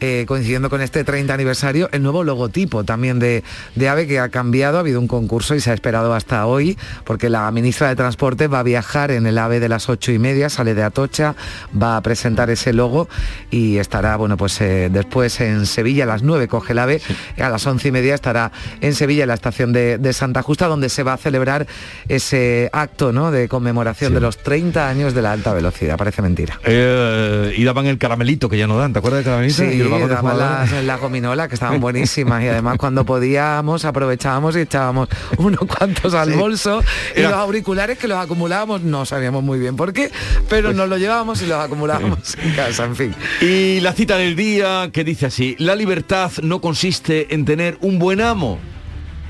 eh, coincidiendo con este 30 aniversario, el nuevo logotipo también de, de AVE que ha cambiado. Ha habido un concurso y se ha esperado hasta hoy, porque la ministra de Transporte va a viajar en el AVE de las ocho y media, sale de Atocha, va a presentar ese logo y estará, bueno, pues eh, después en Sevilla a las 9 coge el AVE, a las once y media estará en Sevilla, en la estación de, de Santa Justa, donde se va a celebrar ese acto ¿no? de conmemoración de los 30 años de la alta velocidad. Parece mentira. Eh, y daban el caramelito que ya no dan, ¿te acuerdas del caramelito? Sí, el las, las gominolas que estaban buenísimas y además cuando podíamos aprovechábamos y echábamos unos cuantos al Sí. bolso y Era- los auriculares que los acumulábamos no sabíamos muy bien por qué, pero nos los llevábamos y los acumulábamos en casa, en fin. Y la cita del día que dice así, la libertad no consiste en tener un buen amo,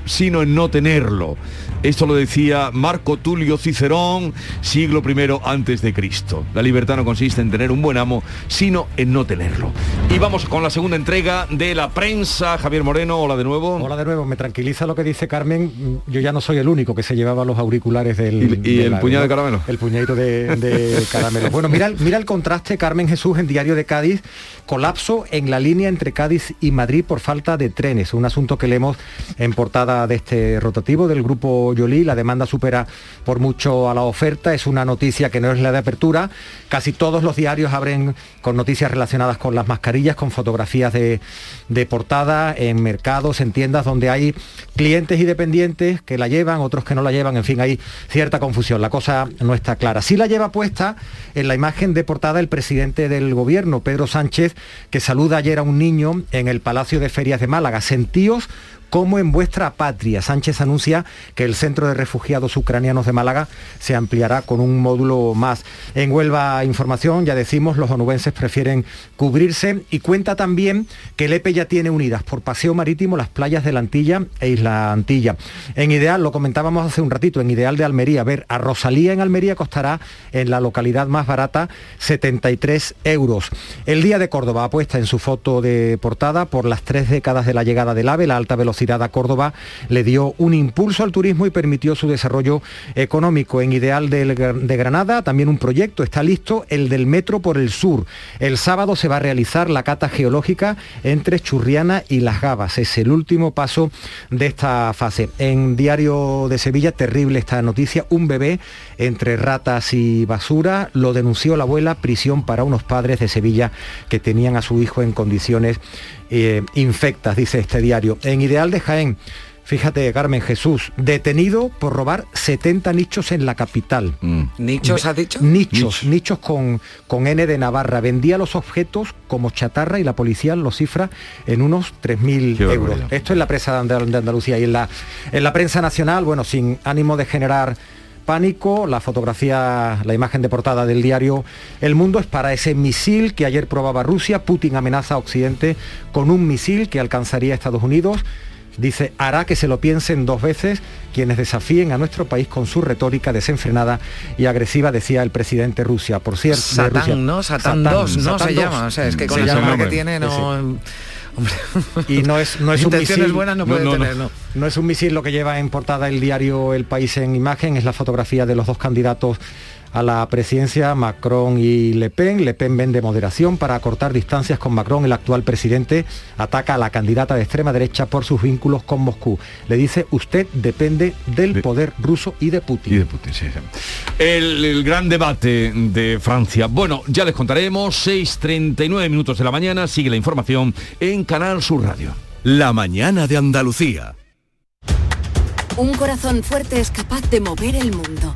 sino en no tenerlo. Esto lo decía Marco Tulio Cicerón, siglo I antes de Cristo. La libertad no consiste en tener un buen amo, sino en no tenerlo. Y vamos con la segunda entrega de la prensa. Javier Moreno, hola de nuevo. Hola de nuevo, me tranquiliza lo que dice Carmen. Yo ya no soy el único que se llevaba los auriculares del. ¿Y- el puñado de caramelo? El puñadito de, de caramelo. Bueno, mira, mira el contraste, Carmen Jesús, en Diario de Cádiz. Colapso en la línea entre Cádiz y Madrid por falta de trenes. Un asunto que leemos en portada de este rotativo del grupo La demanda supera por mucho a la oferta. Es una noticia que no es la de apertura. Casi todos los diarios abren con noticias relacionadas con las mascarillas, con fotografías de, de portada en mercados, en tiendas donde hay clientes y dependientes que la llevan, otros que no la llevan, en fin, hay cierta confusión, la cosa no está clara. Sí la lleva puesta en la imagen de portada el presidente del gobierno, Pedro Sánchez, que saluda ayer a un niño en el Palacio de Ferias de Málaga. Sentíos como en vuestra patria. Sánchez anuncia que el centro de refugiados ucranianos de Málaga se ampliará con un módulo más. En Huelva Información, ya decimos, los onubenses prefieren cubrirse y cuenta también que el EPE ya tiene unidas por paseo marítimo las playas de la Antilla e Isla Antilla. En Ideal, lo comentábamos hace un ratito, en Ideal de Almería, ver a Rosalía en Almería costará en la localidad más barata 73 euros. El Día de Córdoba apuesta en su foto de portada por las tres décadas de la llegada del AVE, la alta velocidad a Córdoba le dio un impulso al turismo y permitió su desarrollo económico. En Ideal de Granada también un proyecto está listo, el del metro por el sur. El sábado se va a realizar la cata geológica entre Churriana y Las Gabas. Es el último paso de esta fase. En Diario de Sevilla, terrible esta noticia, un bebé entre ratas y basura, lo denunció la abuela, prisión para unos padres de Sevilla que tenían a su hijo en condiciones eh, infectas, dice este diario. En Ideal de Jaén, Fíjate, Carmen Jesús, detenido por robar 70 nichos en la capital. ¿Nichos ha dicho? Nichos, nichos con, con N de Navarra. Vendía los objetos como chatarra y la policía los cifra en unos 3.000 Qué euros. Esto es la prensa de Andal- de Andalucía y en la, en la prensa nacional, bueno, sin ánimo de generar pánico, la fotografía, la imagen de portada del diario El Mundo es para ese misil que ayer probaba Rusia. Putin amenaza a Occidente con un misil que alcanzaría a Estados Unidos. Dice, hará que se lo piensen dos veces quienes desafíen a nuestro país con su retórica desenfrenada y agresiva, decía el presidente Rusia. Por cierto, Satán, Rusia. ¿no? Satán 2, ¿no? Satán Se 2. llama. O sea, es que con Se llama. nombre que tiene no... Y no es, no es un misil. buenas no puede tener, no. No es un misil lo que lleva en portada el diario El País en imagen, es la fotografía de los dos candidatos a la presidencia, Macron y Le Pen. Le Pen vende moderación para acortar distancias con Macron. El actual presidente ataca a la candidata de extrema derecha por sus vínculos con Moscú. Le dice, usted depende del poder ruso y de Putin. Y de Putin, sí, sí. El, el gran debate de Francia. Bueno, ya les contaremos. 6.39 minutos de la mañana. Sigue la información en Canal Sur Radio. La mañana de Andalucía. Un corazón fuerte es capaz de mover el mundo.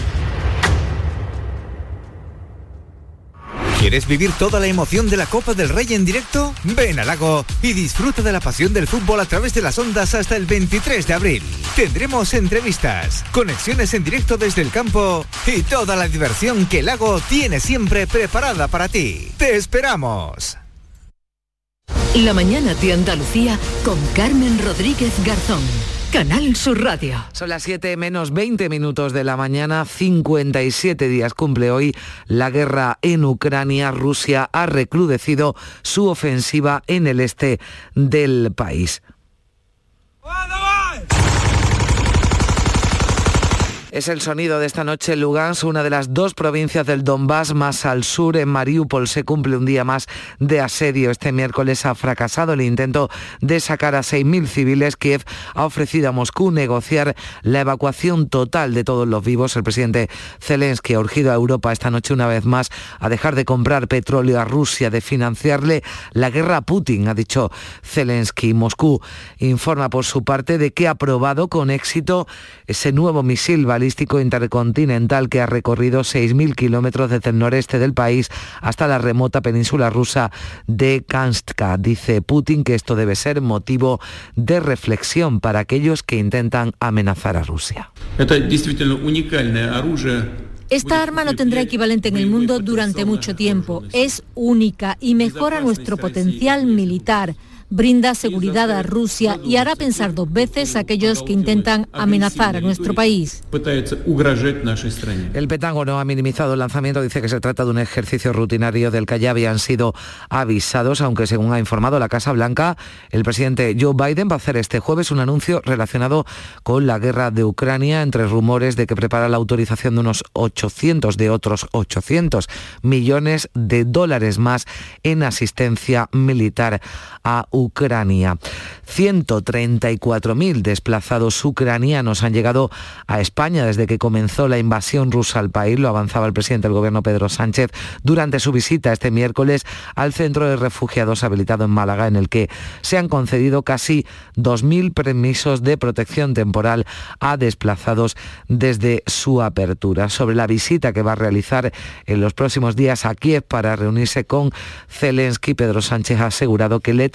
¿Quieres vivir toda la emoción de la Copa del Rey en directo? Ven al lago y disfruta de la pasión del fútbol a través de las ondas hasta el 23 de abril. Tendremos entrevistas, conexiones en directo desde el campo y toda la diversión que el lago tiene siempre preparada para ti. ¡Te esperamos! La mañana de Andalucía con Carmen Rodríguez Garzón. Canal Sur Radio. Son las 7 menos 20 minutos de la mañana, 57 días cumple hoy la guerra en Ucrania. Rusia ha recrudecido su ofensiva en el este del país. Es el sonido de esta noche Lugansk, una de las dos provincias del Donbass más al sur. En Mariupol se cumple un día más de asedio. Este miércoles ha fracasado el intento de sacar a 6.000 civiles. Kiev ha ofrecido a Moscú negociar la evacuación total de todos los vivos. El presidente Zelensky ha urgido a Europa esta noche una vez más a dejar de comprar petróleo a Rusia, de financiarle la guerra a Putin, ha dicho Zelensky. Moscú informa por su parte de que ha probado con éxito ese nuevo misil balístico intercontinental que ha recorrido 6.000 kilómetros desde el noreste del país hasta la remota península rusa de Kanska. Dice Putin que esto debe ser motivo de reflexión para aquellos que intentan amenazar a Rusia. Esta arma no tendrá equivalente en el mundo durante mucho tiempo. Es única y mejora nuestro potencial militar brinda seguridad a Rusia y hará pensar dos veces a aquellos que intentan amenazar a nuestro país. El Pentágono ha minimizado el lanzamiento, dice que se trata de un ejercicio rutinario del que ya habían sido avisados, aunque según ha informado la Casa Blanca, el presidente Joe Biden va a hacer este jueves un anuncio relacionado con la guerra de Ucrania, entre rumores de que prepara la autorización de unos 800, de otros 800 millones de dólares más en asistencia militar a Ucrania. 134.000 desplazados ucranianos han llegado a España desde que comenzó la invasión rusa al país, lo avanzaba el presidente del gobierno Pedro Sánchez durante su visita este miércoles al centro de refugiados habilitado en Málaga, en el que se han concedido casi 2.000 permisos de protección temporal a desplazados desde su apertura. Sobre la visita que va a realizar en los próximos días a Kiev para reunirse con Zelensky, Pedro Sánchez ha asegurado que le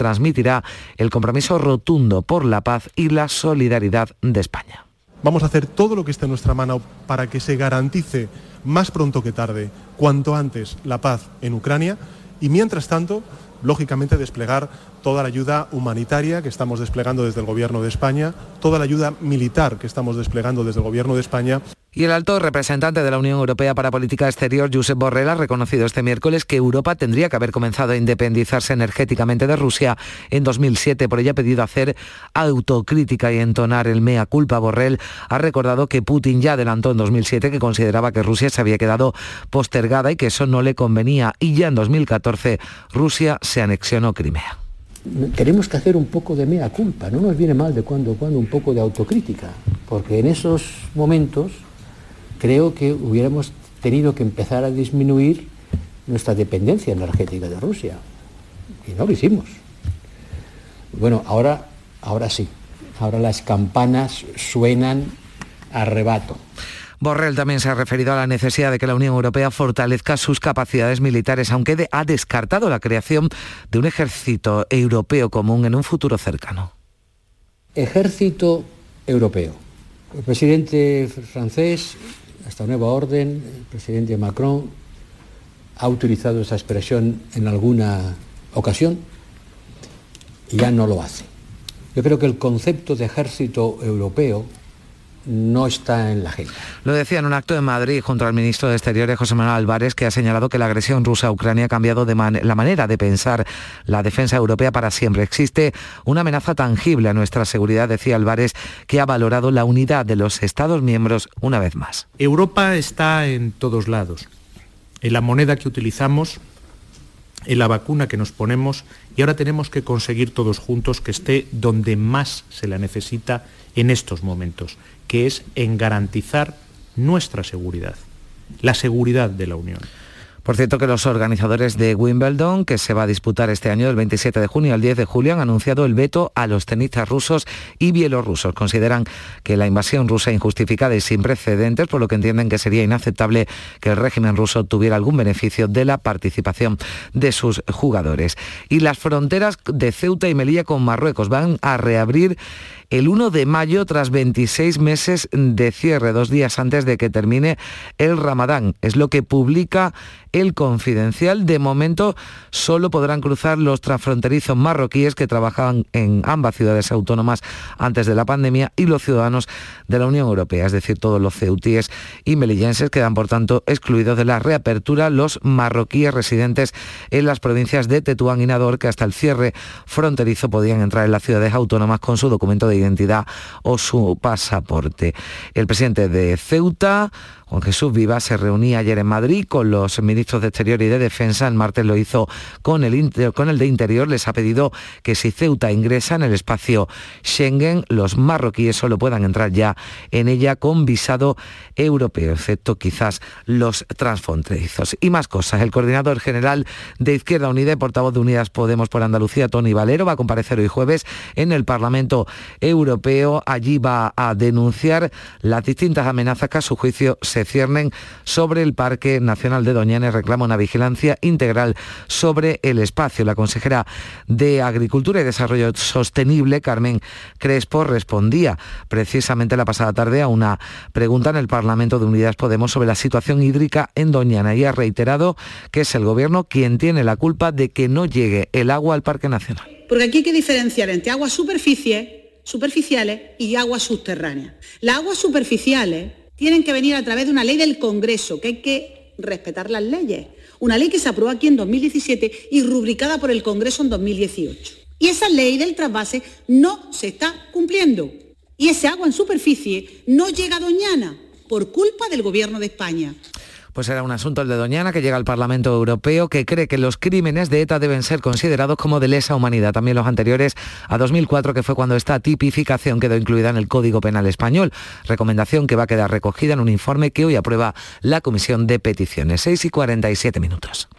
el compromiso rotundo por la paz y la solidaridad de España. Vamos a hacer todo lo que esté en nuestra mano para que se garantice más pronto que tarde, cuanto antes, la paz en Ucrania y mientras tanto, lógicamente, desplegar toda la ayuda humanitaria que estamos desplegando desde el Gobierno de España, toda la ayuda militar que estamos desplegando desde el Gobierno de España y el alto representante de la Unión Europea para Política Exterior, Josep Borrell, ha reconocido este miércoles que Europa tendría que haber comenzado a independizarse energéticamente de Rusia en 2007. Por ello ha pedido hacer autocrítica y entonar el mea culpa. Borrell ha recordado que Putin ya adelantó en 2007 que consideraba que Rusia se había quedado postergada y que eso no le convenía. Y ya en 2014 Rusia se anexionó Crimea tenemos que hacer un poco de mea culpa, no nos viene mal de cuando en cuando un poco de autocrítica, porque en esos momentos creo que hubiéramos tenido que empezar a disminuir nuestra dependencia energética de Rusia. Y no lo hicimos. Bueno, ahora, ahora sí. Ahora las campanas suenan a rebato. Borrell también se ha referido a la necesidad de que la Unión Europea fortalezca sus capacidades militares, aunque ha descartado la creación de un ejército europeo común en un futuro cercano. Ejército europeo. El presidente francés esta nueva orden, el presidente Macron ha utilizado esa expresión en alguna ocasión y ya no lo hace. Yo creo que el concepto de ejército europeo no está en la agenda. Lo decía en un acto en Madrid junto al ministro de Exteriores José Manuel Álvarez, que ha señalado que la agresión rusa a Ucrania ha cambiado de la manera de pensar la defensa europea para siempre. Existe una amenaza tangible a nuestra seguridad, decía Álvarez, que ha valorado la unidad de los Estados miembros una vez más. Europa está en todos lados, en la moneda que utilizamos, en la vacuna que nos ponemos y ahora tenemos que conseguir todos juntos que esté donde más se la necesita en estos momentos, que es en garantizar nuestra seguridad, la seguridad de la Unión. Por cierto que los organizadores de Wimbledon, que se va a disputar este año del 27 de junio al 10 de julio, han anunciado el veto a los tenistas rusos y bielorrusos. Consideran que la invasión rusa injustificada y sin precedentes, por lo que entienden que sería inaceptable que el régimen ruso tuviera algún beneficio de la participación de sus jugadores. Y las fronteras de Ceuta y Melilla con Marruecos van a reabrir el 1 de mayo tras 26 meses de cierre, dos días antes de que termine el Ramadán. Es lo que publica el Confidencial. De momento solo podrán cruzar los transfronterizos marroquíes que trabajaban en ambas ciudades autónomas antes de la pandemia y los ciudadanos de la Unión Europea, es decir, todos los ceutíes y melillenses quedan por tanto excluidos de la reapertura los marroquíes residentes en las provincias de Tetuán y Nador que hasta el cierre fronterizo podían entrar en las ciudades autónomas con su documento de identidad o su pasaporte. El presidente de Ceuta, Juan Jesús Viva se reunía ayer en Madrid con los ministros de Exterior y de Defensa. El martes lo hizo con el, de Interior. Les ha pedido que si Ceuta ingresa en el espacio Schengen, los marroquíes solo puedan entrar ya en ella con visado europeo, excepto quizás los transfronterizos. Y más cosas. El coordinador general de Izquierda Unida y portavoz de Unidas Podemos por Andalucía, Tony Valero, va a comparecer hoy jueves en el Parlamento Europeo. Allí va a denunciar las distintas amenazas que a su juicio se ciernen sobre el Parque Nacional de Doñana y reclama una vigilancia integral sobre el espacio. La consejera de Agricultura y Desarrollo Sostenible, Carmen Crespo, respondía precisamente la pasada tarde a una pregunta en el Parlamento de Unidas Podemos sobre la situación hídrica en Doñana y ha reiterado que es el Gobierno quien tiene la culpa de que no llegue el agua al Parque Nacional. Porque aquí hay que diferenciar entre aguas superficiales y aguas subterráneas. Las aguas superficiales tienen que venir a través de una ley del Congreso, que hay que respetar las leyes. Una ley que se aprobó aquí en 2017 y rubricada por el Congreso en 2018. Y esa ley del trasvase no se está cumpliendo. Y ese agua en superficie no llega a Doñana por culpa del Gobierno de España. Pues era un asunto el de Doñana que llega al Parlamento Europeo que cree que los crímenes de ETA deben ser considerados como de lesa humanidad. También los anteriores a 2004, que fue cuando esta tipificación quedó incluida en el Código Penal Español. Recomendación que va a quedar recogida en un informe que hoy aprueba la Comisión de Peticiones. 6 y 47 minutos.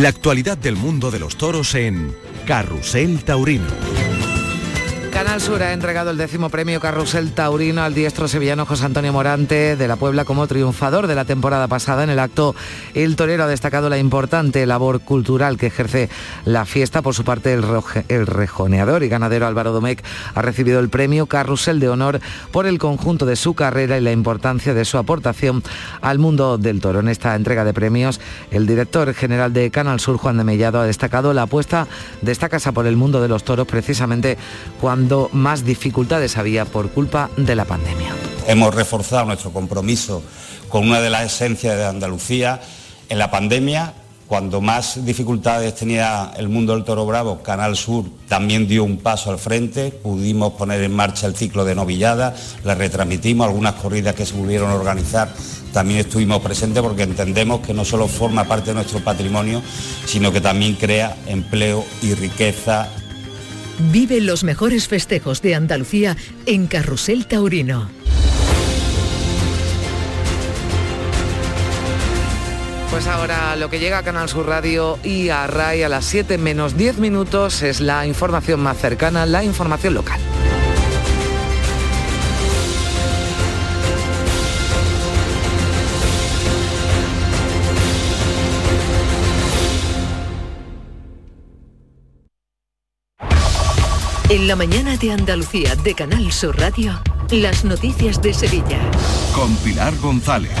La actualidad del mundo de los toros en Carrusel Taurino. Canal Sur ha entregado el décimo premio Carrusel Taurino al diestro sevillano José Antonio Morante de la Puebla como triunfador de la temporada pasada. En el acto, el torero ha destacado la importante labor cultural que ejerce la fiesta. Por su parte, el, rejoneador y ganadero Álvaro Domecq ha recibido el premio Carrusel de Honor por el conjunto de su carrera y la importancia de su aportación al mundo del toro. En esta entrega de premios, el director general de Canal Sur, Juan de Mellado, ha destacado la apuesta de esta casa por el mundo de los toros precisamente cuando más dificultades había por culpa de la pandemia. Hemos reforzado nuestro compromiso con una de las esencias de Andalucía en la pandemia. Cuando más dificultades tenía el mundo del toro bravo, Canal Sur también dio un paso al frente, pudimos poner en marcha el ciclo de novillada, la retransmitimos, algunas corridas que se pudieron organizar también estuvimos presentes porque entendemos que no solo forma parte de nuestro patrimonio, sino que también crea empleo y riqueza Vive los mejores festejos de Andalucía en Carrusel Taurino. Pues ahora lo que llega a Canal Sur Radio y a RAI a las 7 menos 10 minutos es la información más cercana, la información local. La mañana de Andalucía de Canal Sur Radio, las noticias de Sevilla. Con Pilar González.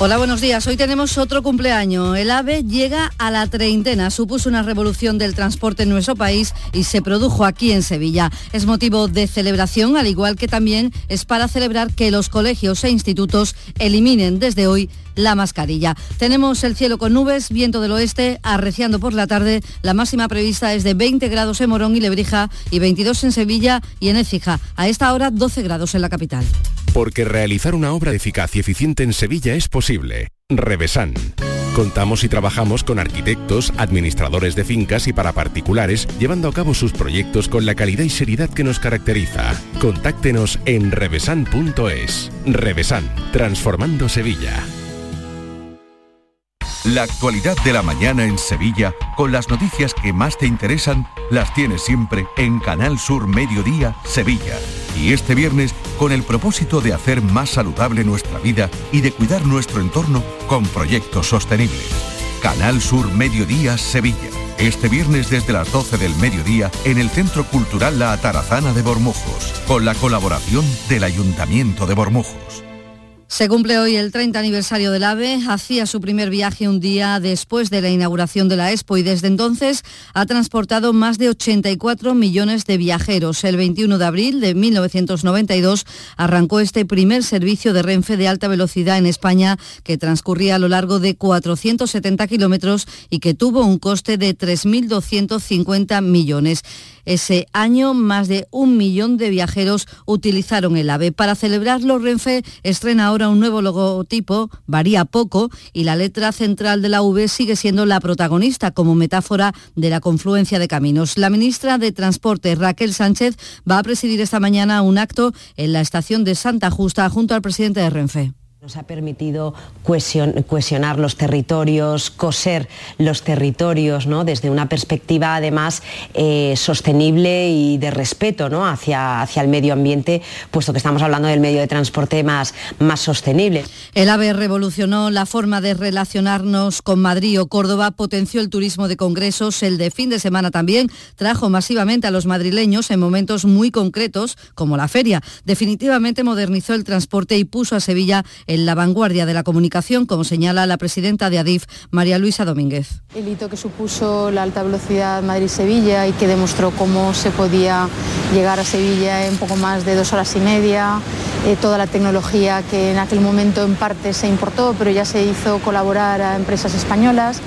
Hola, buenos días. Hoy tenemos otro cumpleaños. El AVE llega a la treintena. Supuso una revolución del transporte en nuestro país y se produjo aquí en Sevilla. Es motivo de celebración, al igual que también es para celebrar que los colegios e institutos eliminen desde hoy la mascarilla. Tenemos el cielo con nubes, viento del oeste, arreciando por la tarde. La máxima prevista es de 20 grados en Morón y Lebrija y 22 en Sevilla y en Écija. A esta hora 12 grados en la capital. Porque realizar una obra eficaz y eficiente en Sevilla es posible. Revesan. Contamos y trabajamos con arquitectos, administradores de fincas y para particulares, llevando a cabo sus proyectos con la calidad y seriedad que nos caracteriza. Contáctenos en revesan.es. Revesan, transformando Sevilla. La actualidad de la mañana en Sevilla, con las noticias que más te interesan, las tienes siempre en Canal Sur Mediodía, Sevilla. Y este viernes, con el propósito de hacer más saludable nuestra vida y de cuidar nuestro entorno con proyectos sostenibles. Canal Sur Mediodía, Sevilla. Este viernes desde las 12 del mediodía en el Centro Cultural La Atarazana de Bormujos, con la colaboración del Ayuntamiento de Bormujos. Se cumple hoy el 30 aniversario del AVE. Hacía su primer viaje un día después de la inauguración de la Expo y desde entonces ha transportado más de 84 millones de viajeros. El 21 de abril de 1992 arrancó este primer servicio de Renfe de alta velocidad en España que transcurría a lo largo de 470 kilómetros y que tuvo un coste de 3.250 millones. Ese año, más de un millón de viajeros utilizaron el AVE. Para celebrarlo, Renfe estrena ahora un nuevo logotipo, varía poco, y la letra central de la V sigue siendo la protagonista como metáfora de la confluencia de caminos. La ministra de Transporte, Raquel Sánchez, va a presidir esta mañana un acto en la estación de Santa Justa junto al presidente de Renfe. Nos ha permitido cohesionar los territorios, coser los territorios, ¿no? desde una perspectiva además eh, sostenible y de respeto ¿no? hacia, hacia el medio ambiente, puesto que estamos hablando del medio de transporte más, más sostenible. El AVE revolucionó la forma de relacionarnos con Madrid o Córdoba, potenció el turismo de congresos, el de fin de semana también, trajo masivamente a los madrileños en momentos muy concretos, como la feria. Definitivamente modernizó el transporte y puso a Sevilla en la vanguardia de la comunicación, como señala la presidenta de ADIF, María Luisa Domínguez. El hito que supuso la alta velocidad Madrid-Sevilla y que demostró cómo se podía llegar a Sevilla en poco más de dos horas y media, eh, toda la tecnología que en aquel momento en parte se importó, pero ya se hizo colaborar a empresas españolas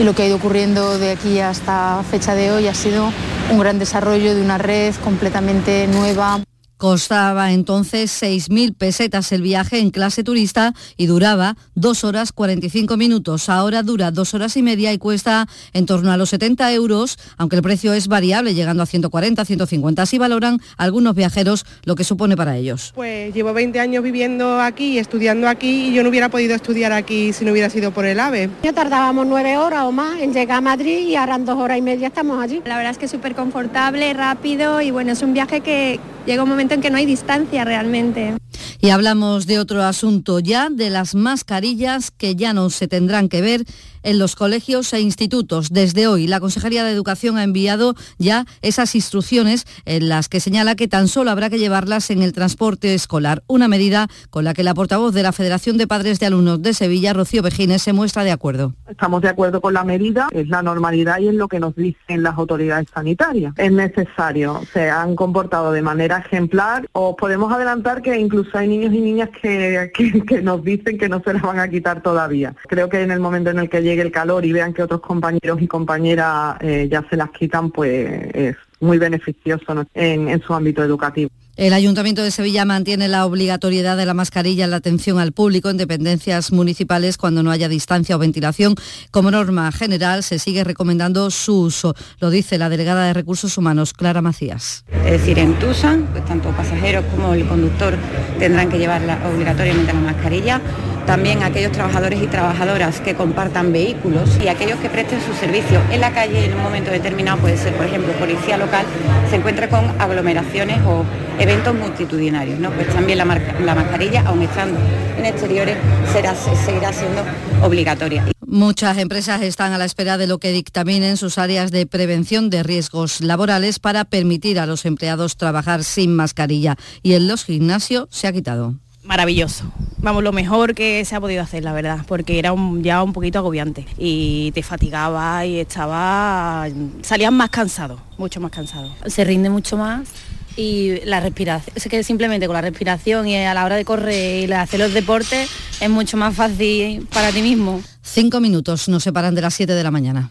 y lo que ha ido ocurriendo de aquí hasta fecha de hoy ha sido un gran desarrollo de una red completamente nueva. Costaba entonces 6.000 pesetas el viaje en clase turista y duraba 2 horas 45 minutos. Ahora dura 2 horas y media y cuesta en torno a los 70 euros, aunque el precio es variable, llegando a 140, 150. Así valoran algunos viajeros lo que supone para ellos. Pues llevo 20 años viviendo aquí, estudiando aquí y yo no hubiera podido estudiar aquí si no hubiera sido por el AVE. Ya tardábamos 9 horas o más en llegar a Madrid y ahora en 2 horas y media estamos allí. La verdad es que es súper confortable, rápido y bueno, es un viaje que llega un momento en que no hay distancia realmente. Y hablamos de otro asunto ya, de las mascarillas que ya no se tendrán que ver en los colegios e institutos. Desde hoy, la Consejería de Educación ha enviado ya esas instrucciones en las que señala que tan solo habrá que llevarlas en el transporte escolar, una medida con la que la portavoz de la Federación de Padres de Alumnos de Sevilla, Rocío Vejines, se muestra de acuerdo. Estamos de acuerdo con la medida, es la normalidad y es lo que nos dicen las autoridades sanitarias. Es necesario, se han comportado de manera ejemplar. Os podemos adelantar que incluso hay niños y niñas que, que, nos dicen que no se las van a quitar todavía. Creo que en el momento en el que llegue el calor y vean que otros compañeros y compañeras eh, ya se las quitan, pues es muy beneficioso en su ámbito educativo. El Ayuntamiento de Sevilla mantiene la obligatoriedad de la mascarilla en la atención al público en dependencias municipales cuando no haya distancia o ventilación. Como norma general, se sigue recomendando su uso. Lo dice la delegada de Recursos Humanos, Clara Macías. Es decir, en Tusan, pues tanto pasajeros como el conductor tendrán que llevar obligatoriamente la mascarilla también aquellos trabajadores y trabajadoras que compartan vehículos y aquellos que presten su servicio en la calle en un momento determinado, puede ser por ejemplo policía local, se encuentre con aglomeraciones o eventos multitudinarios. ¿no? Pues también la, la mascarilla, aun estando en exteriores, será, seguirá siendo obligatoria. Muchas empresas están a la espera de lo que dictaminen sus áreas de prevención de riesgos laborales para permitir a los empleados trabajar sin mascarilla y en los gimnasios se ha quitado maravilloso. Vamos, lo mejor que se ha podido hacer, la verdad, porque era ya un poquito agobiante y te fatigaba y estaba, salías más cansado, mucho más cansado. Se rinde mucho más y la respiración, es que simplemente con la respiración y a la hora de correr y hacer los deportes es mucho más fácil para ti mismo. Cinco minutos nos separan de las 7 de la mañana.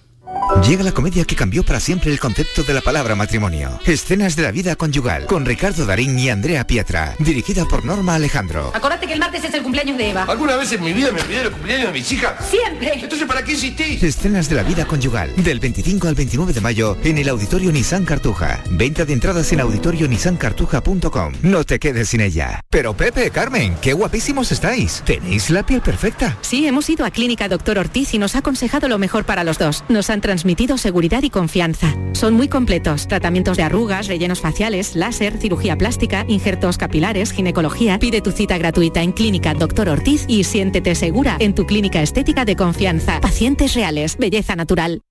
Llega la comedia que cambió para siempre el concepto de la palabra matrimonio. Escenas de la vida conyugal, con Ricardo Darín y Andrea Pietra, dirigida por Norma Alejandro. Acuérdate que el martes es el cumpleaños de Eva. ¿Alguna vez en mi vida me olvidé el cumpleaños de mis hijas? Siempre. Entonces, ¿para qué insistís? Escenas de la vida conyugal, del 25 al 29 de mayo, en el Auditorio Nissan Cartuja. Venta de entradas en auditorionissancartuja.com. No te quedes sin ella. Pero Pepe, Carmen, qué guapísimos estáis. Tenéis la piel perfecta. Sí, hemos ido a Clínica Doctor Ortiz y nos ha aconsejado lo mejor para los dos. Nos han transmitido seguridad y confianza. Son muy completos. Tratamientos de arrugas, rellenos faciales, láser, cirugía plástica, injertos capilares, ginecología. Pide tu cita gratuita en Clínica Doctor Ortiz y siéntete segura en tu clínica estética de confianza. Pacientes reales, belleza natural.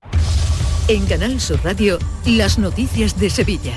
En Canal Sur Radio, las noticias de Sevilla.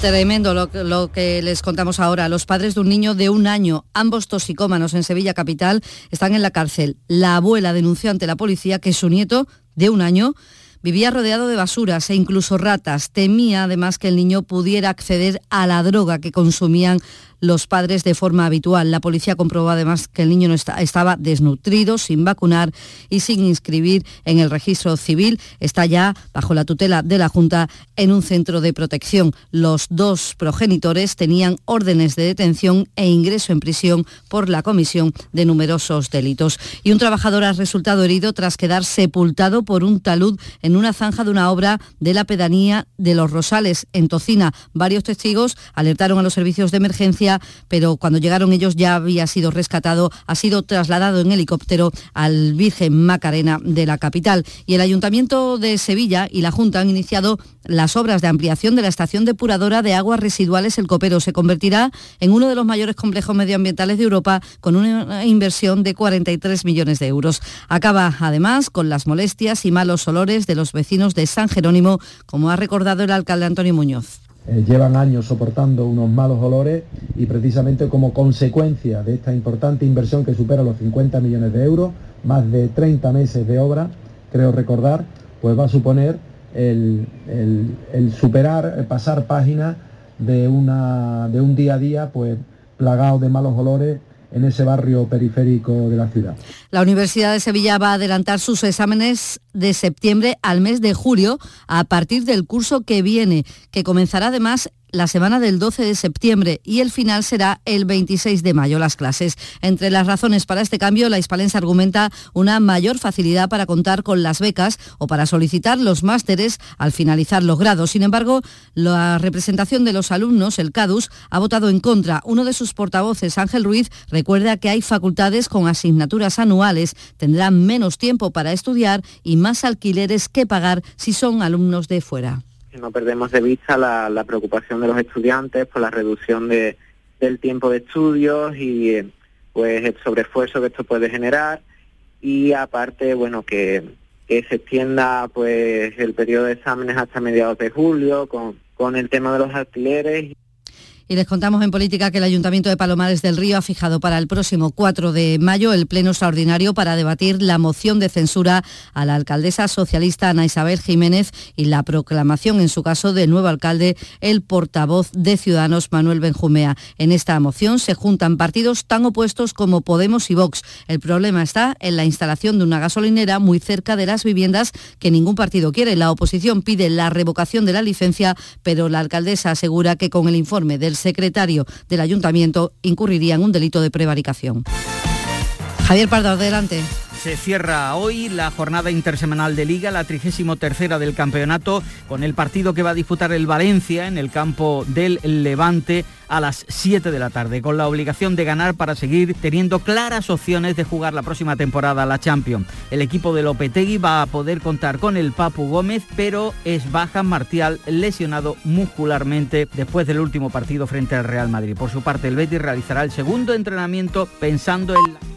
Tremendo lo, lo, que les contamos ahora. Los padres de un niño de un año, ambos toxicómanos en Sevilla Capital, están en la cárcel. La abuela denunció ante la policía que su nieto de un año vivía rodeado de basuras e incluso ratas. Temía además que el niño pudiera acceder a la droga que consumían los padres de forma habitual. La policía comprobó además que el niño no estaba desnutrido, sin vacunar y sin inscribir en el registro civil. Está ya bajo la tutela de la Junta en un centro de protección. Los dos progenitores tenían órdenes de detención e ingreso en prisión por la comisión de numerosos delitos. Y un trabajador ha resultado herido tras quedar sepultado por un talud en una zanja de una obra de la pedanía de Los Rosales, en Tocina. Varios testigos alertaron a los servicios de emergencia pero cuando llegaron ellos ya había sido rescatado, ha sido trasladado en helicóptero al Virgen Macarena de la capital. Y el Ayuntamiento de Sevilla y la Junta han iniciado las obras de ampliación de la estación depuradora de aguas residuales El Copero. Se convertirá en uno de los mayores complejos medioambientales de Europa con una inversión de 43 millones de euros. Acaba además con las molestias y malos olores de los vecinos de San Jerónimo, como ha recordado el alcalde Antonio Muñoz. Eh, llevan años soportando unos malos olores y precisamente como consecuencia de esta importante inversión que supera los 50 millones de euros, más de 30 meses de obra, creo recordar, pues va a suponer el, superar, pasar página de, una, de un día a día pues plagado de malos olores en ese barrio periférico de la ciudad. La Universidad de Sevilla va a adelantar sus exámenes de septiembre al mes de julio a partir del curso que viene, que comenzará además la semana del 12 de septiembre y el final será el 26 de mayo las clases. Entre las razones para este cambio, la Hispalense argumenta una mayor facilidad para contar con las becas o para solicitar los másteres al finalizar los grados. Sin embargo, la representación de los alumnos, el CADUS, ha votado en contra. Uno de sus portavoces, Ángel Ruiz, recuerda que hay facultades con asignaturas anuales, tendrán menos tiempo para estudiar y más alquileres que pagar si son alumnos de fuera no perdemos de vista la, preocupación de los estudiantes por la reducción de, del tiempo de estudios y pues el sobreesfuerzo que esto puede generar. Y aparte bueno que, que se extienda pues el periodo de exámenes hasta mediados de julio con, con el tema de los alquileres y les contamos en política que el Ayuntamiento de Palomares del Río ha fijado para el próximo 4 de mayo el pleno extraordinario para debatir la moción de censura a la alcaldesa socialista Ana Isabel Jiménez y la proclamación, en su caso, de nuevo alcalde, el portavoz de Ciudadanos Manuel Benjumea. En esta moción se juntan partidos tan opuestos como Podemos y Vox. El problema está en la instalación de una gasolinera muy cerca de las viviendas que ningún partido quiere. La oposición pide la revocación de la licencia, pero la alcaldesa asegura que con el informe del secretario del ayuntamiento incurriría en un delito de prevaricación. Javier Pardo, adelante. Se cierra hoy la jornada intersemanal de Liga, la 33 del campeonato, con el partido que va a disputar el Valencia en el campo del Levante a las 7 de la tarde, con la obligación de ganar para seguir teniendo claras opciones de jugar la próxima temporada la Champions. El equipo de Lopetegui va a poder contar con el Papu Gómez, pero es baja Martial lesionado muscularmente después del último partido frente al Real Madrid. Por su parte, el Betis realizará el segundo entrenamiento pensando en